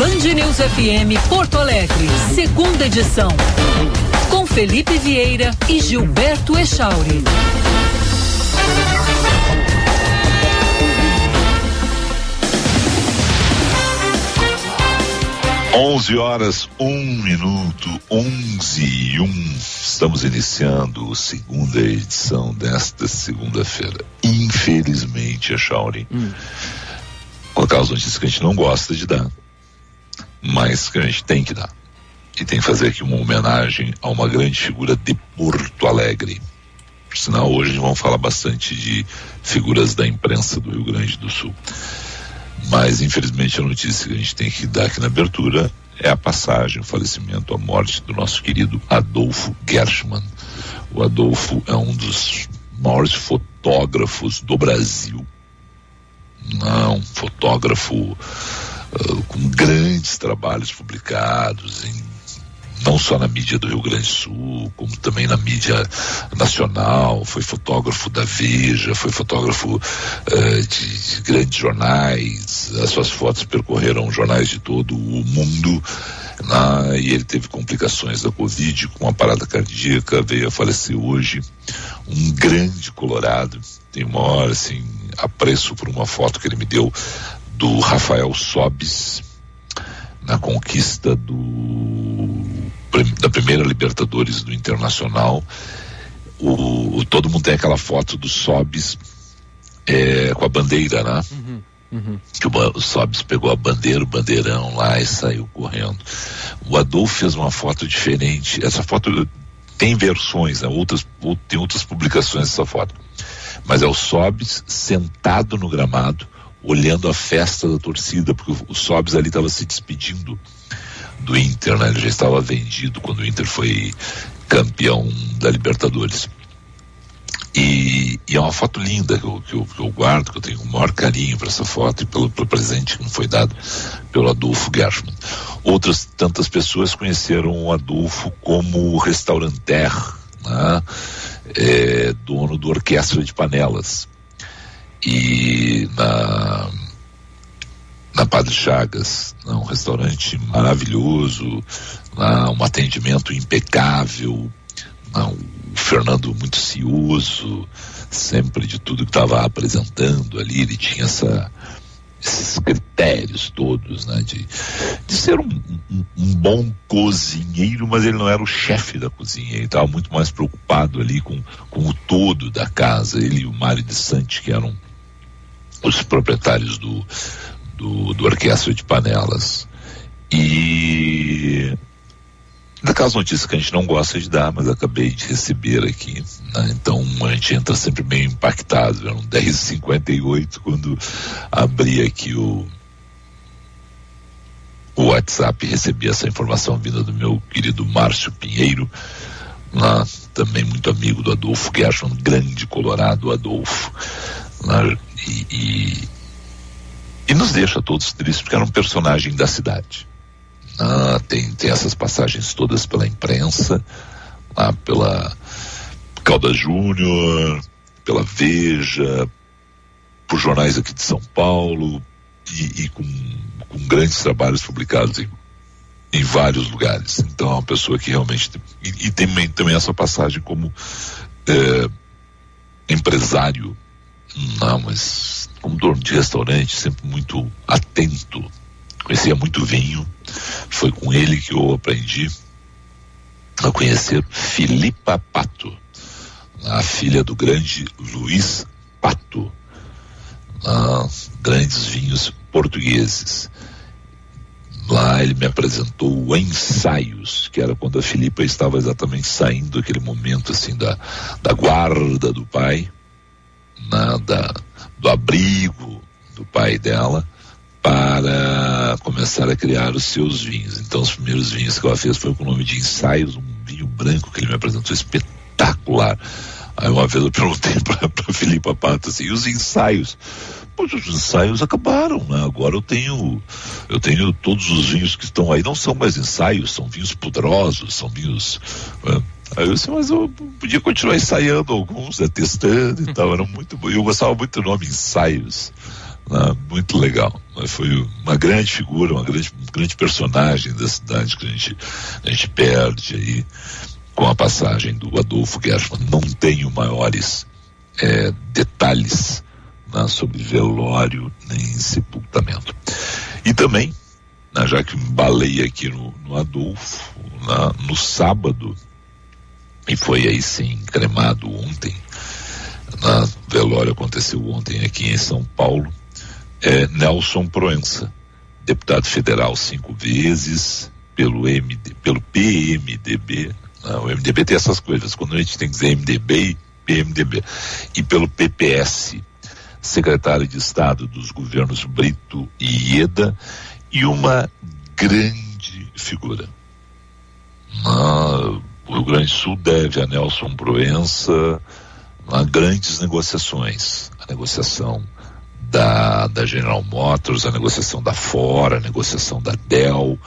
Band News FM Porto Alegre, segunda edição. Com Felipe Vieira e Gilberto Echauri. 11 horas, um minuto, 11 e 1. Estamos iniciando a segunda edição desta segunda-feira. Infelizmente, a Shauri, hum. com aquelas notícias que a gente não gosta de dar, mas que a gente tem que dar. E tem que fazer aqui uma homenagem a uma grande figura de Porto Alegre. Por sinal, hoje vamos falar bastante de figuras da imprensa do Rio Grande do Sul. Mas, infelizmente, a notícia que a gente tem que dar aqui na abertura é a passagem, o falecimento, a morte do nosso querido Adolfo Gershman. O Adolfo é um dos maiores fotógrafos do Brasil. Não, fotógrafo uh, com grandes trabalhos publicados em não só na mídia do Rio Grande do Sul, como também na mídia nacional, foi fotógrafo da Veja, foi fotógrafo uh, de, de, grandes jornais, as suas fotos percorreram jornais de todo o mundo, na, e ele teve complicações da Covid, com uma parada cardíaca, veio a falecer hoje, um grande colorado, tem maior, assim, apreço por uma foto que ele me deu do Rafael Sobis, na conquista do, da primeira Libertadores do Internacional. O, o todo mundo tem aquela foto do Sobis é, com a bandeira, né? Uhum, uhum. Que o, o Sobis pegou a bandeira, o bandeirão lá e saiu correndo. O Adolfo fez uma foto diferente. Essa foto tem versões, né? outras, tem outras publicações dessa foto. Mas é o Sobis sentado no gramado, olhando a festa da torcida, porque o, Sobs ali estava se despedindo do Inter, né? Ele já estava vendido quando o Inter foi campeão da Libertadores. E, e, é uma foto linda que eu, que, eu, que eu, guardo, que eu tenho o maior carinho para essa foto e pelo, pelo, presente que me foi dado pelo Adolfo Gershman. Outras tantas pessoas conheceram o Adolfo como restauranter, né? é, dono do Orquestra de Panelas e na na Padre Chagas, né, um restaurante maravilhoso, lá, um atendimento impecável, lá, o Fernando muito cioso, sempre de tudo que estava apresentando ali, ele tinha essa, esses critérios todos, né, de, de ser um, um, um, bom cozinheiro, mas ele não era o chefe da cozinha, ele estava muito mais preocupado ali com, com o todo da casa, ele e o Mário de Sante, que eram os proprietários do, do, do Orquestra de Panelas. E daquelas notícias que a gente não gosta de dar, mas acabei de receber aqui. Né? Então a gente entra sempre meio impactado. Eram 10h58 quando abri aqui o, o WhatsApp e recebi essa informação vinda do meu querido Márcio Pinheiro, lá, também muito amigo do Adolfo Gershon, grande colorado Adolfo. Né? E, e, e, nos deixa todos tristes porque era um personagem da cidade. Ah, tem, tem essas passagens todas pela imprensa, lá pela Calda Júnior, pela Veja, por jornais aqui de São Paulo e, e com, com, grandes trabalhos publicados em, em, vários lugares. Então é uma pessoa que realmente. E, e tem também essa passagem como é, empresário não, mas como dono de restaurante, sempre muito atento. Conhecia muito vinho. Foi com ele que eu aprendi a conhecer Filipa Pato, a filha do grande Luiz Pato. grandes vinhos portugueses. Lá ele me apresentou ensaios, que era quando a Filipa estava exatamente saindo aquele momento assim da, da guarda do pai na, da, do abrigo do pai dela para começar a criar os seus vinhos. Então, os primeiros vinhos que ela fez foi com o nome de Ensaios, um vinho branco que ele me apresentou espetacular. Aí uma vez eu perguntei para Filipe Pato assim, e os ensaios? Pois os ensaios acabaram, né? Agora eu tenho, eu tenho todos os vinhos que estão aí, não são mais ensaios, são vinhos poderosos, são vinhos. Uh, Aí eu disse, mas eu podia continuar ensaiando alguns, né, testando e tal, era muito bom. Eu gostava muito do nome ensaios. Né? Muito legal. Foi uma grande figura, uma grande, um grande personagem da cidade que a gente, a gente perde aí com a passagem do Adolfo Gershman. Não tenho maiores é, detalhes né, sobre velório nem sepultamento. E também, né, já que embalei aqui no, no Adolfo, na, no sábado, e foi aí sim cremado ontem, na velório aconteceu ontem aqui em São Paulo, é Nelson Proença, deputado federal cinco vezes, pelo, MD, pelo PMDB, não, né, o MDB tem essas coisas, quando a gente tem que dizer MDB e PMDB, e pelo PPS, secretário de Estado dos governos Brito e Ieda, e uma grande figura. Na, o Rio Grande do Sul deve a Nelson Proença a grandes negociações, a negociação da, da General Motors, a negociação da Ford, a negociação da Dell,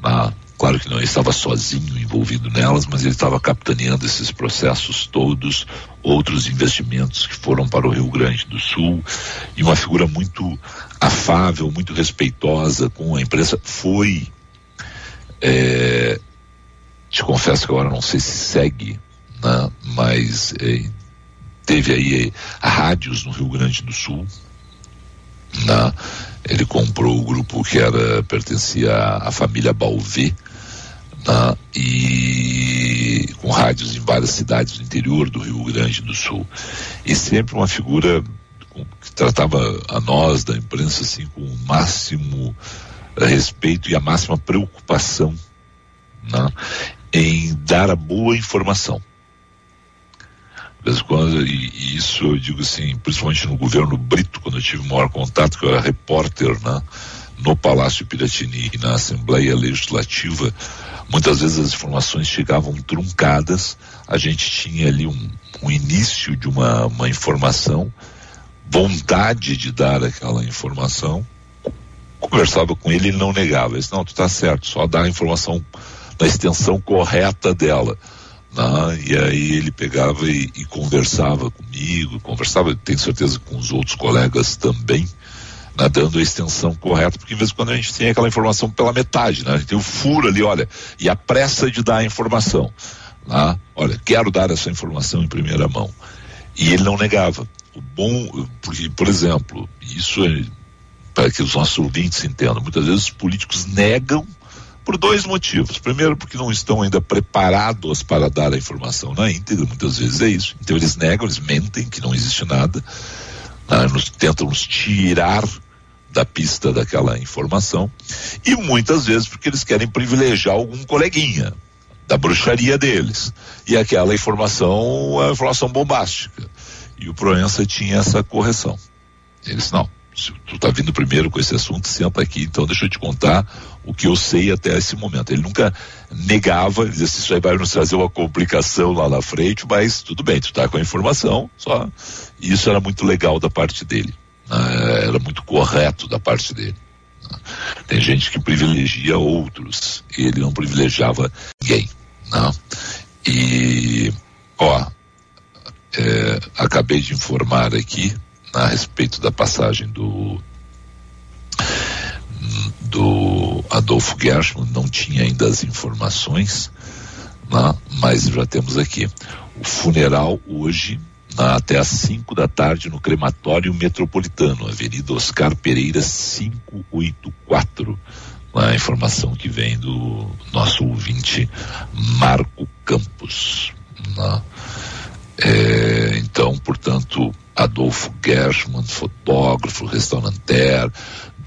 na, claro que não estava sozinho envolvido nelas, mas ele estava capitaneando esses processos todos, outros investimentos que foram para o Rio Grande do Sul, e uma figura muito afável, muito respeitosa com a imprensa, foi é, te confesso que agora não sei se segue, né, mas é, teve aí é, rádios no Rio Grande do Sul, né, ele comprou o grupo que era pertencia à, família Balvê, né, e com rádios em várias cidades do interior do Rio Grande do Sul. E sempre uma figura que tratava a nós da imprensa assim com o máximo respeito e a máxima preocupação né, em dar a boa informação. Quando, e, isso eu digo assim, principalmente no governo Brito, quando eu tive maior contato, que eu era repórter né, no Palácio Piratini e na Assembleia Legislativa, muitas vezes as informações chegavam truncadas, a gente tinha ali um, um início de uma, uma informação, vontade de dar aquela informação, conversava com ele, ele não negava, ele disse, não, tu está certo, só dá a informação na extensão correta dela. Né? E aí ele pegava e, e, conversava comigo, conversava, tenho certeza, com os outros colegas também, né? dando a extensão correta, porque em vez de quando a gente tem aquela informação pela metade, né? a gente tem o furo ali, olha, e a pressa de dar a informação. Né? Olha, quero dar essa informação em primeira mão. E ele não negava. O bom, porque, por exemplo, isso é para que os nossos ouvintes entendam, muitas vezes os políticos negam por dois motivos. Primeiro, porque não estão ainda preparados para dar a informação na íntegra, muitas vezes é isso. Então eles negam, eles mentem que não existe nada, né? nos, tentam nos tirar da pista daquela informação. E muitas vezes porque eles querem privilegiar algum coleguinha da bruxaria deles. E aquela informação é informação bombástica. E o Proença tinha essa correção. Eles não se tu tá vindo primeiro com esse assunto, senta aqui, então deixa eu te contar o que eu sei até esse momento. Ele nunca negava, dizia assim, isso aí vai nos trazer uma complicação lá na frente, mas tudo bem, tu tá com a informação, só. E isso era muito legal da parte dele. Né? Era muito correto da parte dele. Né? Tem gente que privilegia outros, ele não privilegiava ninguém. Né? E, ó, é, acabei de informar aqui a respeito da passagem do do Adolfo Gershman, não tinha ainda as informações, né? mas já temos aqui. O funeral hoje, né, até às 5 da tarde, no crematório metropolitano, Avenida Oscar Pereira 584. Né? A informação que vem do nosso ouvinte Marco Campos. Né? É, então, portanto, Adolfo Gershman, fotógrafo, restauranter.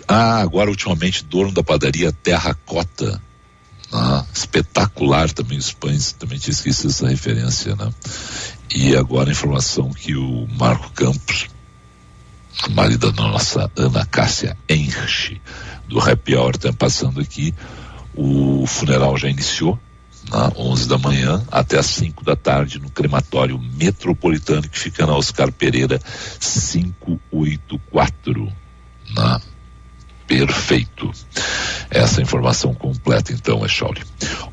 Ah, agora ultimamente dono da padaria Terracota. Ah, espetacular também os pães, também tinha esquecido essa referência, né? E agora a informação que o Marco Campos, marido da nossa Ana Cássia Enche, do Happy Hour, está passando aqui, o funeral já iniciou, na 11 da manhã até as 5 da tarde no crematório metropolitano que fica na Oscar Pereira 584 na Perfeito. Essa informação completa, então, Echauri.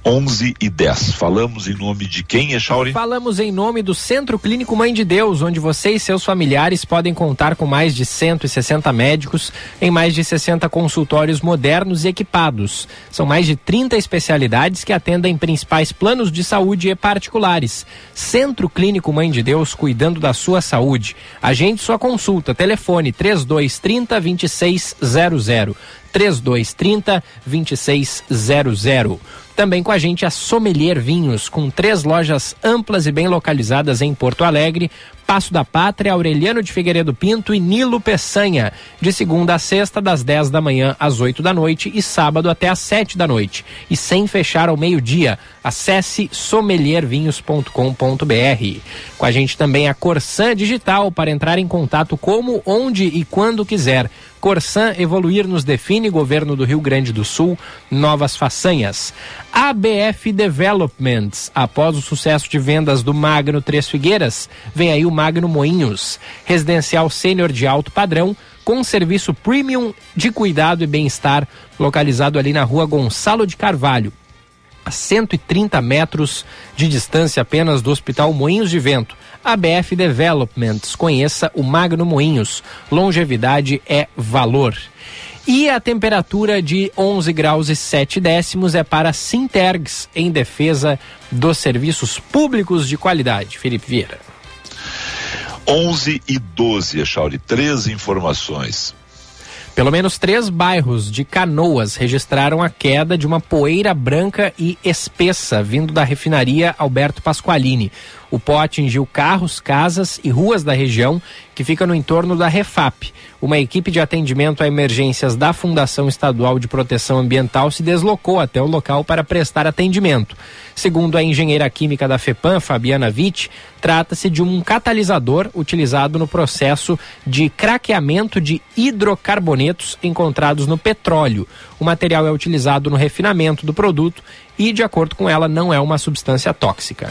11 e 10. Falamos em nome de quem, Echauri? Falamos em nome do Centro Clínico Mãe de Deus, onde você e seus familiares podem contar com mais de 160 médicos em mais de 60 consultórios modernos e equipados. São mais de 30 especialidades que atendem principais planos de saúde e particulares. Centro Clínico Mãe de Deus, cuidando da sua saúde. Agende sua consulta. Telefone 3230 2600. 3230 2600. Também com a gente a Sommelier Vinhos, com três lojas amplas e bem localizadas em Porto Alegre, Passo da Pátria, Aureliano de Figueiredo Pinto e Nilo Peçanha, de segunda a sexta, das 10 da manhã às 8 da noite e sábado até às 7 da noite. E sem fechar ao meio-dia. Acesse sommeliervinhos.com.br. Com a gente também a Corsan Digital para entrar em contato como, onde e quando quiser. Corsan Evoluir nos define, governo do Rio Grande do Sul, novas façanhas. ABF Developments, após o sucesso de vendas do Magno Três Figueiras, vem aí o Magno Moinhos, residencial sênior de alto padrão, com serviço premium de cuidado e bem-estar, localizado ali na rua Gonçalo de Carvalho a 130 metros de distância apenas do Hospital Moinhos de Vento. ABF Developments, conheça o Magno Moinhos. Longevidade é valor. E a temperatura de 11 graus e 7 décimos é para Sintergs, em defesa dos serviços públicos de qualidade. Felipe Vieira. 11 e 12, Chauri, três informações. Pelo menos três bairros de Canoas registraram a queda de uma poeira branca e espessa vindo da refinaria Alberto Pasqualini. O pó atingiu carros, casas e ruas da região, que fica no entorno da Refap. Uma equipe de atendimento a emergências da Fundação Estadual de Proteção Ambiental se deslocou até o local para prestar atendimento. Segundo a engenheira química da FEPAM, Fabiana Witt, trata-se de um catalisador utilizado no processo de craqueamento de hidrocarbonetos encontrados no petróleo. O material é utilizado no refinamento do produto e, de acordo com ela, não é uma substância tóxica.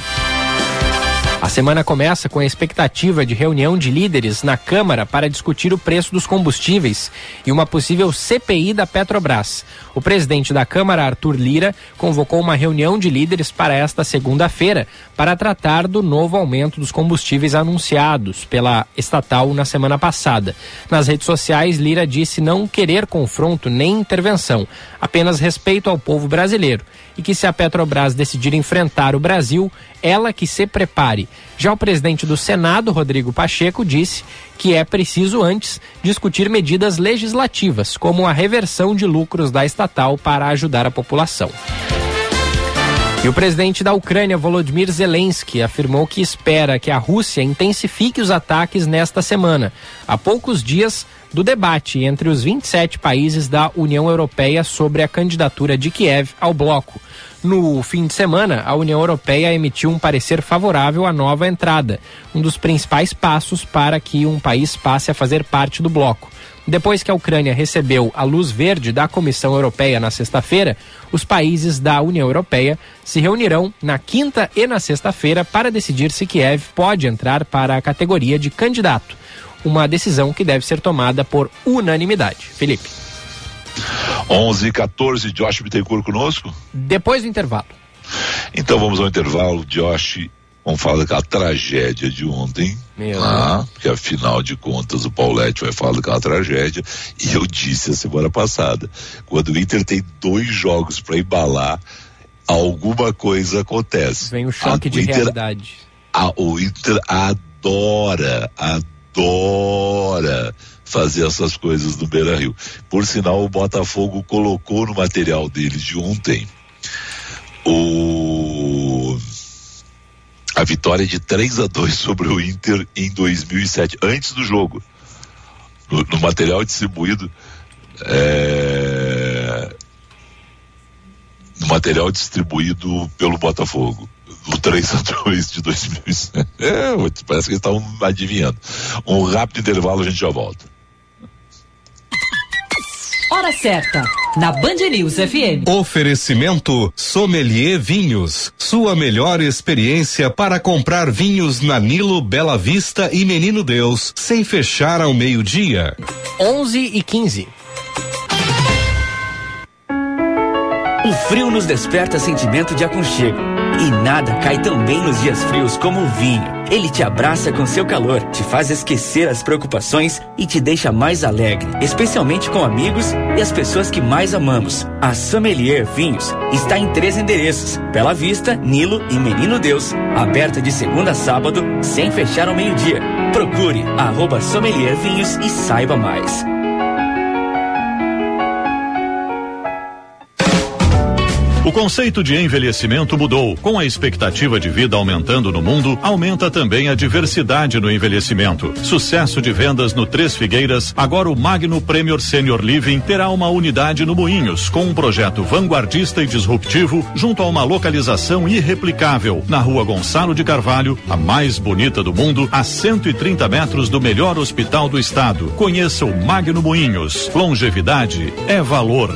A semana começa com a expectativa de reunião de líderes na Câmara para discutir o preço dos combustíveis e uma possível CPI da Petrobras. O presidente da Câmara, Arthur Lira, convocou uma reunião de líderes para esta segunda-feira para tratar do novo aumento dos combustíveis anunciados pela estatal na semana passada. Nas redes sociais, Lira disse não querer confronto nem intervenção, apenas respeito ao povo brasileiro e que se a Petrobras decidir enfrentar o Brasil, ela que se prepare. Já o presidente do Senado, Rodrigo Pacheco, disse que é preciso antes discutir medidas legislativas, como a reversão de lucros da estatal para ajudar a população. E o presidente da Ucrânia, Volodymyr Zelensky, afirmou que espera que a Rússia intensifique os ataques nesta semana, a poucos dias do debate entre os 27 países da União Europeia sobre a candidatura de Kiev ao bloco. No fim de semana, a União Europeia emitiu um parecer favorável à nova entrada, um dos principais passos para que um país passe a fazer parte do bloco. Depois que a Ucrânia recebeu a luz verde da Comissão Europeia na sexta-feira, os países da União Europeia se reunirão na quinta e na sexta-feira para decidir se Kiev pode entrar para a categoria de candidato. Uma decisão que deve ser tomada por unanimidade. Felipe. 11 e 14, Josh Bittencourt conosco? Depois do intervalo. Então vamos ao intervalo, Josh. Vamos falar daquela tragédia de ontem, Meu ah, porque afinal de contas o Paulette vai falar daquela tragédia. E eu disse a semana passada, quando o Inter tem dois jogos para embalar, alguma coisa acontece. Vem o choque a, de Inter, realidade. A, o Inter adora, adora fazer essas coisas no Beira Rio. Por sinal, o Botafogo colocou no material deles de ontem o a vitória de 3 a 2 sobre o Inter em 2007, antes do jogo. No, no material distribuído é, no material distribuído pelo Botafogo. O 3 a 2 de 2007. É, parece que eles estavam adivinhando. Um rápido intervalo, a gente já volta. Hora certa, na Band News FM. Oferecimento Sommelier Vinhos. Sua melhor experiência para comprar vinhos na Nilo, Bela Vista e Menino Deus, sem fechar ao meio-dia. 11 e 15. O frio nos desperta sentimento de aconchego. E nada cai tão bem nos dias frios como o vinho. Ele te abraça com seu calor, te faz esquecer as preocupações e te deixa mais alegre, especialmente com amigos e as pessoas que mais amamos. A Sommelier Vinhos está em três endereços: Bela Vista, Nilo e Menino Deus. Aberta de segunda a sábado, sem fechar ao meio-dia. Procure arroba Sommelier Vinhos e saiba mais. O conceito de envelhecimento mudou. Com a expectativa de vida aumentando no mundo, aumenta também a diversidade no envelhecimento. Sucesso de vendas no Três Figueiras, agora o Magno Premier Senior Living terá uma unidade no Moinhos, com um projeto vanguardista e disruptivo, junto a uma localização irreplicável, na rua Gonçalo de Carvalho, a mais bonita do mundo, a 130 metros do melhor hospital do estado. Conheça o Magno Moinhos. Longevidade é valor.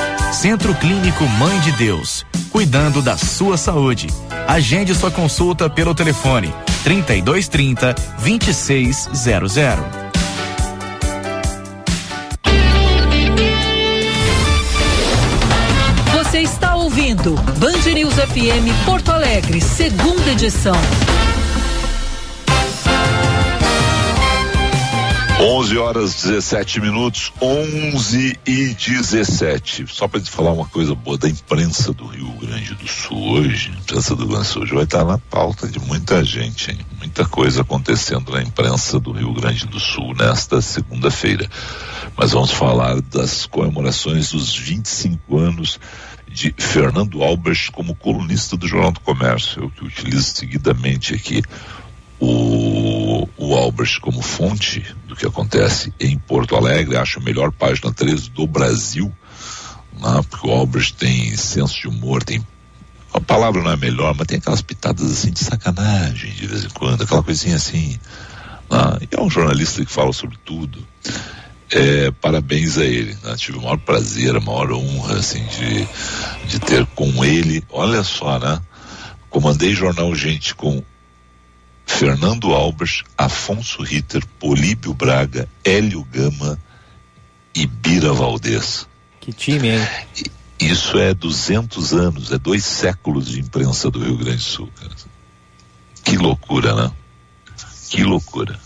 Centro Clínico Mãe de Deus, cuidando da sua saúde. Agende sua consulta pelo telefone 3230 2600. Você está ouvindo Band News FM Porto Alegre, segunda edição. 11 horas 17 minutos, 11 e 17. Só para te falar uma coisa boa da imprensa do Rio Grande do Sul hoje, a imprensa do Rio Grande do Sul hoje vai estar na pauta de muita gente, hein? muita coisa acontecendo na imprensa do Rio Grande do Sul nesta segunda-feira. Mas vamos falar das comemorações dos 25 anos de Fernando Albers como colunista do Jornal do Comércio, eu que utilizo seguidamente aqui o, o Albers como fonte do que acontece em Porto Alegre, acho a melhor página 13 do Brasil, né? porque o Albers tem senso de humor, tem a palavra não é melhor, mas tem aquelas pitadas assim de sacanagem de vez em quando, aquela coisinha assim. Né? E é um jornalista que fala sobre tudo. É, parabéns a ele. Né? Tive o maior prazer, a maior honra assim, de, de ter com ele. Olha só, né? Comandei Jornal Gente com Fernando Albers, Afonso Ritter, Políbio Braga, Hélio Gama e Bira Valdez. Que time, hein? Isso é 200 anos, é dois séculos de imprensa do Rio Grande do Sul. Cara. Que loucura, né? Que loucura.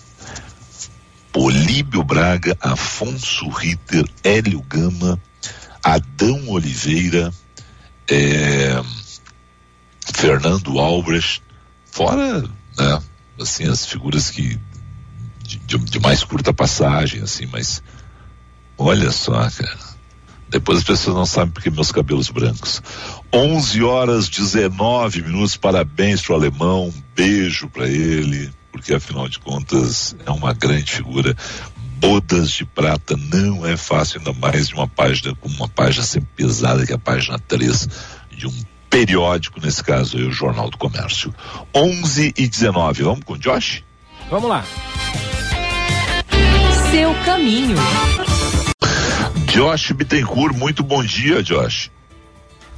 Políbio Braga, Afonso Ritter, Hélio Gama, Adão Oliveira, é, Fernando Albrecht, fora, né? assim, as figuras que de, de, de, mais curta passagem, assim, mas olha só, cara. Depois as pessoas não sabem porque meus cabelos brancos. 11 horas 19 minutos. Parabéns pro alemão. Um beijo para ele, porque afinal de contas é uma grande figura. Bodas de prata não é fácil, ainda mais de uma página com uma página sempre pesada que é a página 3 de um periódico, nesse caso aí, o Jornal do Comércio. 11 e 19. Vamos com o Josh? Vamos lá. Seu caminho. Josh Bittencourt, muito bom dia, Josh.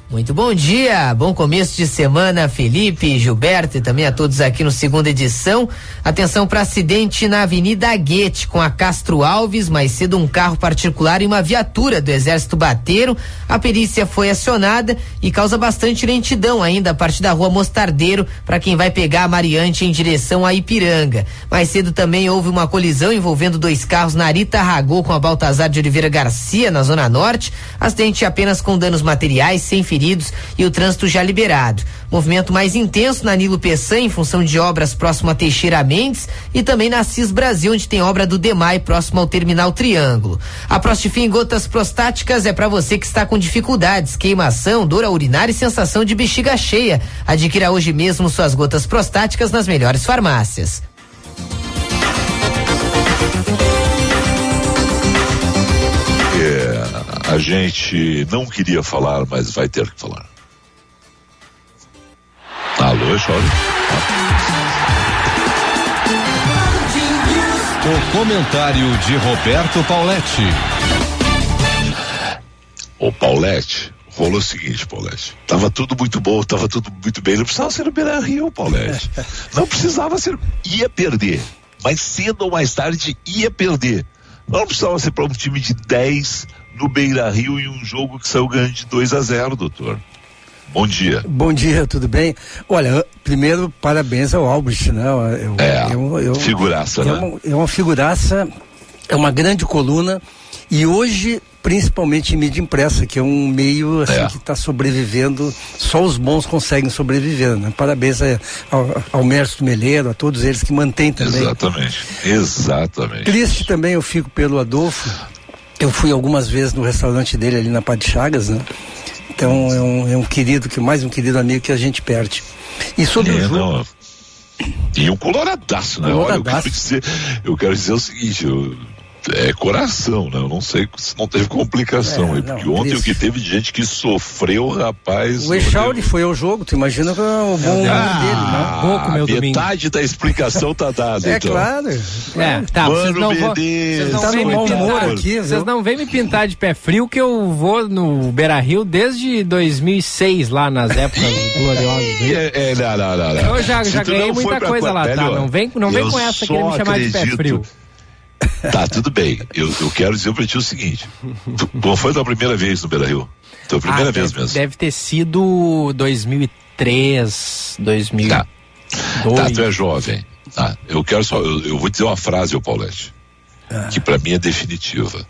Muito bom dia, bom começo de semana, Felipe, Gilberto e também a todos aqui no segunda edição. Atenção para acidente na Avenida Guete com a Castro Alves, mais cedo um carro particular e uma viatura do Exército bateram. A perícia foi acionada e causa bastante lentidão ainda a partir da rua Mostardeiro para quem vai pegar a Mariante em direção a Ipiranga. Mais cedo também houve uma colisão envolvendo dois carros na Arita Ragô com a Baltazar de Oliveira Garcia na Zona Norte. Acidente apenas com danos materiais, sem feridos feridos e o trânsito já liberado. Movimento mais intenso na Nilo Peçanha em função de obras próximo a Teixeira Mendes e também na CIS Brasil, onde tem obra do DEMAI próximo ao Terminal Triângulo. A Prostifim Gotas Prostáticas é para você que está com dificuldades, queimação, dor a urinar e sensação de bexiga cheia. Adquira hoje mesmo suas gotas prostáticas nas melhores farmácias. A gente não queria falar, mas vai ter que falar. Alô, chove. O comentário de Roberto Pauletti. Ô Paulette, rolou o seguinte, Paulette. Tava tudo muito bom, tava tudo muito bem. Não precisava ser no Beira Rio, Paulette. Não precisava ser. Ia perder. Mas cedo ou mais tarde ia perder. Não precisava ser para um time de 10 no Beira Rio em um jogo que saiu ganhando de 2 a 0, doutor. Bom dia. Bom dia, tudo bem? Olha, primeiro, parabéns ao Albrecht, né? Eu, é, eu, eu, figuraça, é né? Uma, é uma figuraça, é uma grande coluna e hoje, principalmente em mídia impressa, que é um meio assim, é. que está sobrevivendo, só os bons conseguem sobreviver, né? Parabéns ao, ao Mércio Meleiro, a todos eles que mantêm também. Exatamente, exatamente. Triste também eu fico pelo Adolfo, eu fui algumas vezes no restaurante dele ali na Pá de Chagas, né? Então é um, é um querido, que mais um querido amigo que a gente perde. E sobre é, o jogo... Não. E um coloradaço, né? Coloradaço. Olha, eu quero dizer, eu quero dizer o seguinte, eu é coração, né? Eu não sei se não teve complicação é, aí, porque não, ontem isso. o que teve de gente que sofreu, rapaz. O Echauri foi ao jogo, tu imagina que é o bom ah, dele, né? Pouco, meu metade domingo. da explicação tá dada, é então. Claro. É, tá, Mano vocês não vão, vocês não tá no mau humor aqui, Vocês não vêm me pintar de pé frio que eu vou no Beira Rio desde 2006, lá nas épocas gloriosas. É, é, não, não, não, não. Eu já, já ganhei muita coisa lá, tá? Não vem, não vem com essa que me chamar de pé frio. Tá, tudo bem. Eu, eu quero dizer pra ti o seguinte: qual foi a tua primeira vez no Beira Rio? Tua primeira ah, vez deve, mesmo? Deve ter sido 2003, 2002. Tá. Tá, tu é jovem. Tá. Eu quero só. Eu, eu vou dizer uma frase, ao Paulette, ah. que para mim é definitiva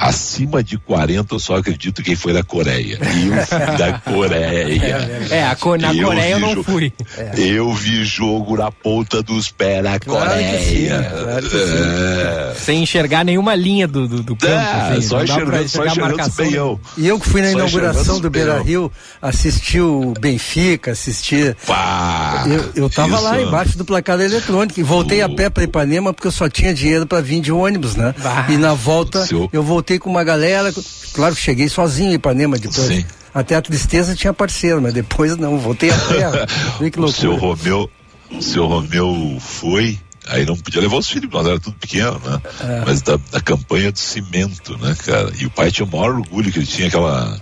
acima de 40 eu só acredito quem foi da Coreia. Eu fui da Coreia. É, a, na eu Coreia eu não fui. Eu vi jogo na ponta dos pés na Coreia. Claro é. Sem enxergar nenhuma linha do, do, do campo. É, assim, só enxergando, só enxergando beião. E eu que fui na só inauguração do Beira Rio, assisti o Benfica, assisti. Pá, eu, eu tava isso. lá embaixo do placar eletrônico e voltei uh. a pé para Ipanema porque eu só tinha dinheiro para vir de ônibus, né? Bah. E na volta Seu... eu voltei voltei com uma galera, claro que cheguei sozinho em Ipanema depois. Sim. Até a tristeza tinha parceiro, mas depois não, voltei a pé. O seu Romeu, o seu Romeu foi, aí não podia levar os filhos, nós era tudo pequeno, né? É. Mas da, da, campanha do cimento, né, cara? E o pai tinha o maior orgulho que ele tinha aquela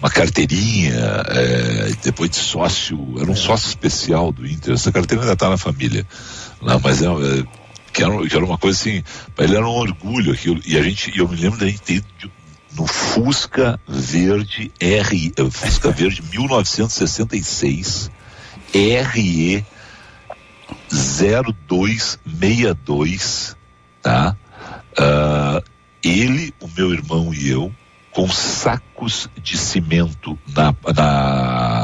uma carteirinha, é, depois de sócio, era um é. sócio especial do Inter. Essa carteira ainda está na família. Não, mas é, é que era, que era uma coisa assim, ele era um orgulho aquilo. E a gente, eu me lembro da gente ter no Fusca Verde R, Fusca Verde 1966 RE 0262, tá? Uh, ele, o meu irmão e eu, com sacos de cimento na, na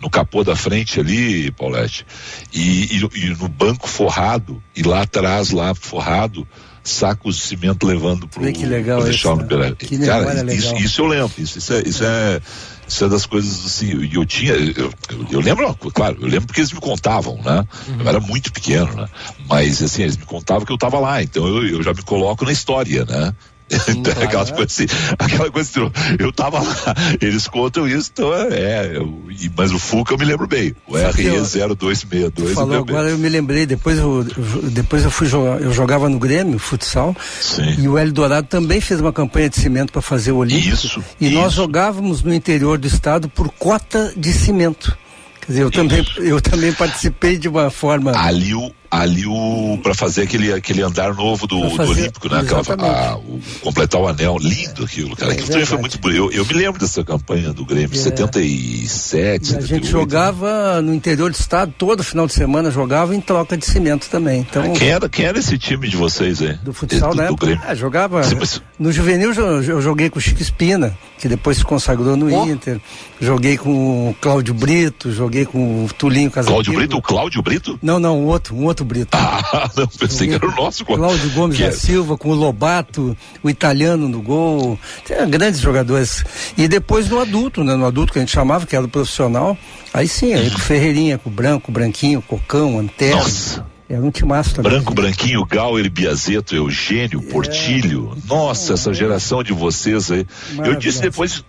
no capô da frente ali, Paulette, e, e, e, no banco forrado, e lá atrás, lá forrado, sacos de cimento levando pro, que legal pro isso, né? que Cara, isso, isso, eu lembro, isso, isso, é, isso é isso é das coisas assim, eu, eu tinha, eu, eu, eu, lembro, claro, eu lembro porque eles me contavam, né? Uhum. Eu era muito pequeno, né? Mas assim, eles me contavam que eu estava lá, então eu, eu já me coloco na história, né? Então, claro, aquela, coisa assim, aquela coisa assim, eu tava lá, eles contam isso, então é, é eu, mas o Fuca eu me lembro bem, o RE0262. Falou agora, eu me lembrei, depois eu, depois eu fui jogar, eu jogava no Grêmio, futsal, Sim. e o Hélio Dourado também fez uma campanha de cimento para fazer o Olímpico. Isso, e isso. nós jogávamos no interior do estado por cota de cimento. Quer dizer, eu também, eu também participei de uma forma. Ali o, ali o para fazer aquele aquele andar novo do, fazer, do Olímpico, né? Aquela, a, o, completar o anel, lindo aquilo, cara. É, aquilo também foi muito eu, eu me lembro dessa campanha do Grêmio, é. 77, e 78, A gente jogava né? no interior do estado, todo final de semana jogava em troca de cimento também. Então, quem, era, quem era esse time de vocês aí? Do futsal, né? Do Grêmio. Ah, jogava. Sim, mas... No juvenil eu joguei com o Chico Espina, que depois se consagrou no oh. Inter. Joguei com o Cláudio Brito, joguei com o Tulinho Casaquilo. Cláudio Brito? O Cláudio Brito? Não, não, um outro, um outro outro Brito. Ah, não, pensei que era o nosso. Cláudio Gomes que da é... Silva, com o Lobato, o italiano no gol. Tinha grandes jogadores. E depois no adulto, né? No adulto que a gente chamava, que era o profissional. Aí sim, aí com Ferreirinha, com o Branco, Branquinho, Cocão, Antero. Nossa. Era um timaço também. Branco, Branquinho, Gauer, Biazeto, Eugênio, é. Portilho. Nossa, essa geração de vocês aí. Eu disse depois,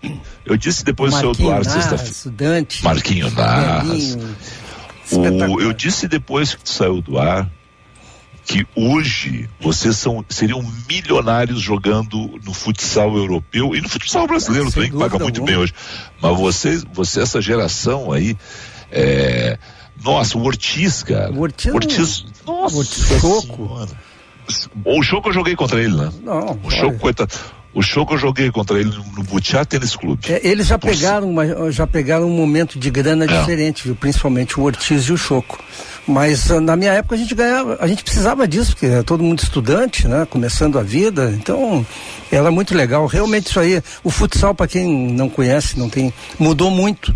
eu disse depois o seu Eduardo sexta-feira. Marquinho Nas. O, eu disse depois que tu saiu do ar que hoje vocês são, seriam milionários jogando no futsal europeu e no futsal brasileiro também, que paga muito bem hoje. Mas vocês, você, essa geração aí, é, nossa, o Ortiz, cara. O Ortiz, Ortiz nossa, o Ortiz Choco. O Choco eu joguei contra ele, né? Não. O Choco, coitado. O show que eu joguei contra ele no Butiá Tênis Clube. É, eles já pegaram, uma, já pegaram um momento de grana é. diferente, viu? Principalmente o Ortiz e o Choco. Mas ah, na minha época a gente ganhava, a gente precisava disso, porque era todo mundo estudante, né? Começando a vida. Então, era muito legal. Realmente isso aí, o futsal, para quem não conhece, não tem. mudou muito.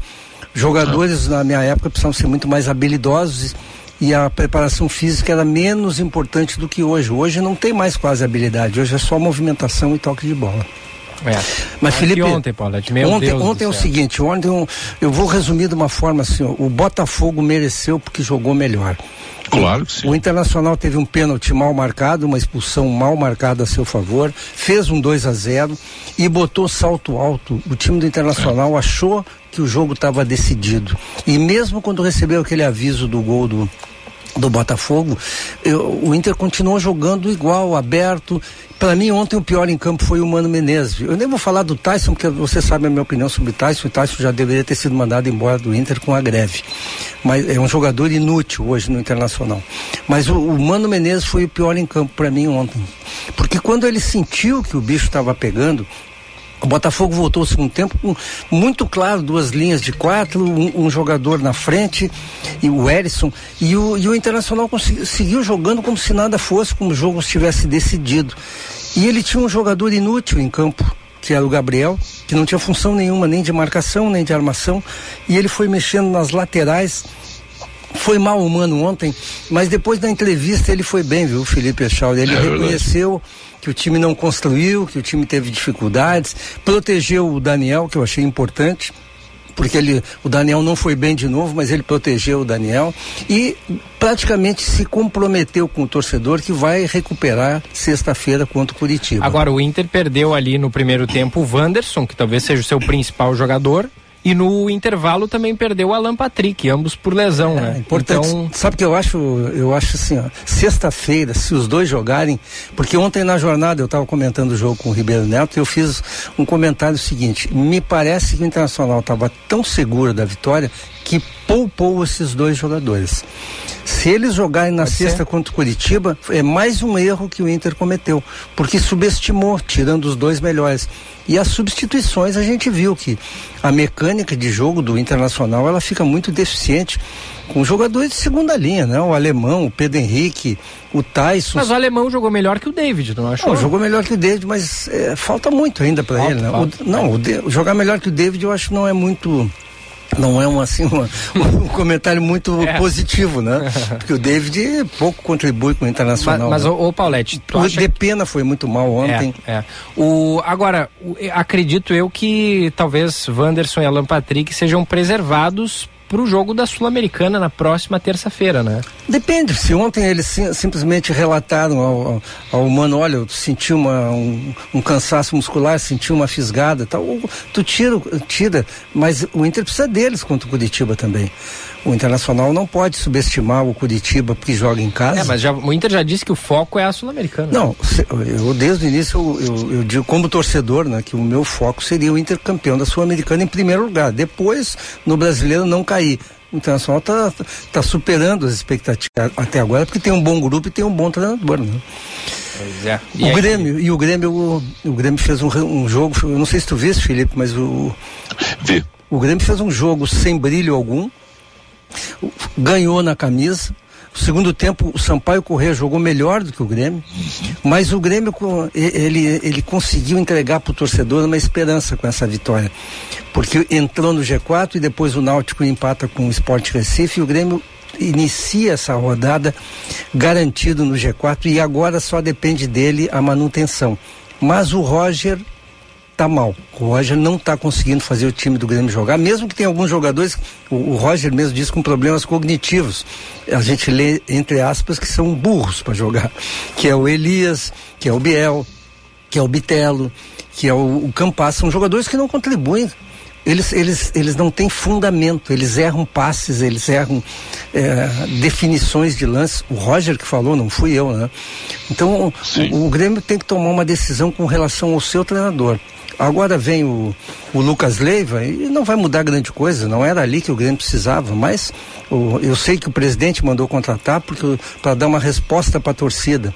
Jogadores na minha época precisavam ser muito mais habilidosos e a preparação física era menos importante do que hoje. Hoje não tem mais quase habilidade, hoje é só movimentação e toque de bola. É. Mas Felipe, ontem, Paulo, ontem, ontem é o seguinte, ontem eu, eu vou resumir de uma forma assim, o Botafogo mereceu porque jogou melhor. Claro que sim. O Internacional teve um pênalti mal marcado, uma expulsão mal marcada a seu favor, fez um 2 a 0 e botou salto alto. O time do Internacional é. achou que o jogo estava decidido. E mesmo quando recebeu aquele aviso do gol do do Botafogo, eu, o Inter continuou jogando igual, aberto. Para mim, ontem o pior em campo foi o Mano Menezes. Eu nem vou falar do Tyson, porque você sabe a minha opinião sobre o Tyson. O Tyson já deveria ter sido mandado embora do Inter com a greve. Mas é um jogador inútil hoje no Internacional. Mas o, o Mano Menezes foi o pior em campo para mim ontem. Porque quando ele sentiu que o bicho estava pegando, o Botafogo voltou ao segundo tempo com muito claro, duas linhas de quatro, um, um jogador na frente, e o Erisson, e o, e o Internacional consegui, seguiu jogando como se nada fosse, como o jogo estivesse decidido. E ele tinha um jogador inútil em campo, que era o Gabriel, que não tinha função nenhuma, nem de marcação, nem de armação, e ele foi mexendo nas laterais. Foi mal humano ontem, mas depois da entrevista ele foi bem, viu, Felipe Echal? Ele é reconheceu que o time não construiu, que o time teve dificuldades, protegeu o Daniel, que eu achei importante porque ele, o Daniel não foi bem de novo, mas ele protegeu o Daniel e praticamente se comprometeu com o torcedor que vai recuperar sexta-feira contra o Curitiba. Agora o Inter perdeu ali no primeiro tempo o Wanderson, que talvez seja o seu principal jogador, e no intervalo também perdeu o Alan Patrick, ambos por lesão, é, né? Importante. Então... Sabe que eu acho, eu acho assim, sexta-feira, se os dois jogarem, porque ontem na jornada eu estava comentando o jogo com o Ribeiro Neto e eu fiz um comentário seguinte, me parece que o Internacional estava tão seguro da vitória que poupou esses dois jogadores. Se eles jogarem na Pode sexta ser. contra o Curitiba, é mais um erro que o Inter cometeu, porque subestimou, tirando os dois melhores. E as substituições a gente viu que a mecânica de jogo do Internacional ela fica muito deficiente com jogadores de segunda linha, né? O alemão, o Pedro Henrique, o Tyson. Mas o alemão jogou melhor que o David, não achou? Não, jogou melhor que o David, mas é, falta muito ainda para ele, né? O, não, o, jogar melhor que o David eu acho que não é muito não é um, assim, uma, um comentário muito é. positivo, né? Porque o David pouco contribui com o Internacional. Mas, mas né? o, Paulette, tu o De Pena foi muito mal ontem. É, é. O, agora, acredito eu que talvez Wanderson e Alan Patrick sejam preservados para o jogo da Sul-Americana na próxima terça-feira, né? Depende. Se ontem eles sim, simplesmente relataram ao, ao humano, olha, eu senti uma, um, um, cansaço muscular, senti uma fisgada, tal, tu tira, tira, mas o Inter precisa deles contra o Curitiba também. O Internacional não pode subestimar o Curitiba porque joga em casa. É, mas já, o Inter já disse que o foco é a Sul-Americana. Não, eu desde o início eu, eu, eu, digo como torcedor, né, que o meu foco seria o Inter campeão da Sul-Americana em primeiro lugar. Depois, no brasileiro não cair. O Internacional está tá superando as expectativas até agora porque tem um bom grupo e tem um bom treinador, né? Pois é. E o Grêmio, e o Grêmio, o, o Grêmio fez um, um jogo, eu não sei se tu viste, Felipe, mas o. Vi. O Grêmio fez um jogo sem brilho algum, ganhou na camisa. No segundo tempo, o Sampaio Corrêa jogou melhor do que o Grêmio, mas o Grêmio ele, ele conseguiu entregar para o torcedor uma esperança com essa vitória, porque entrou no G4 e depois o Náutico empata com o Sport Recife e o Grêmio inicia essa rodada garantido no G4 e agora só depende dele a manutenção. Mas o Roger tá mal. O Roger não está conseguindo fazer o time do Grêmio jogar, mesmo que tenha alguns jogadores, o, o, Roger mesmo diz com problemas cognitivos. A gente lê entre aspas que são burros para jogar, que é o Elias, que é o Biel, que é o Bitelo, que é o, o Campas, são jogadores que não contribuem eles, eles, eles não têm fundamento, eles erram passes, eles erram é, definições de lance. O Roger que falou, não fui eu, né? Então o, o, Grêmio tem que tomar uma decisão com relação ao seu treinador. Agora vem o, o Lucas Leiva e não vai mudar grande coisa, não era ali que o Grêmio precisava, mas o, eu sei que o presidente mandou contratar para dar uma resposta para a torcida,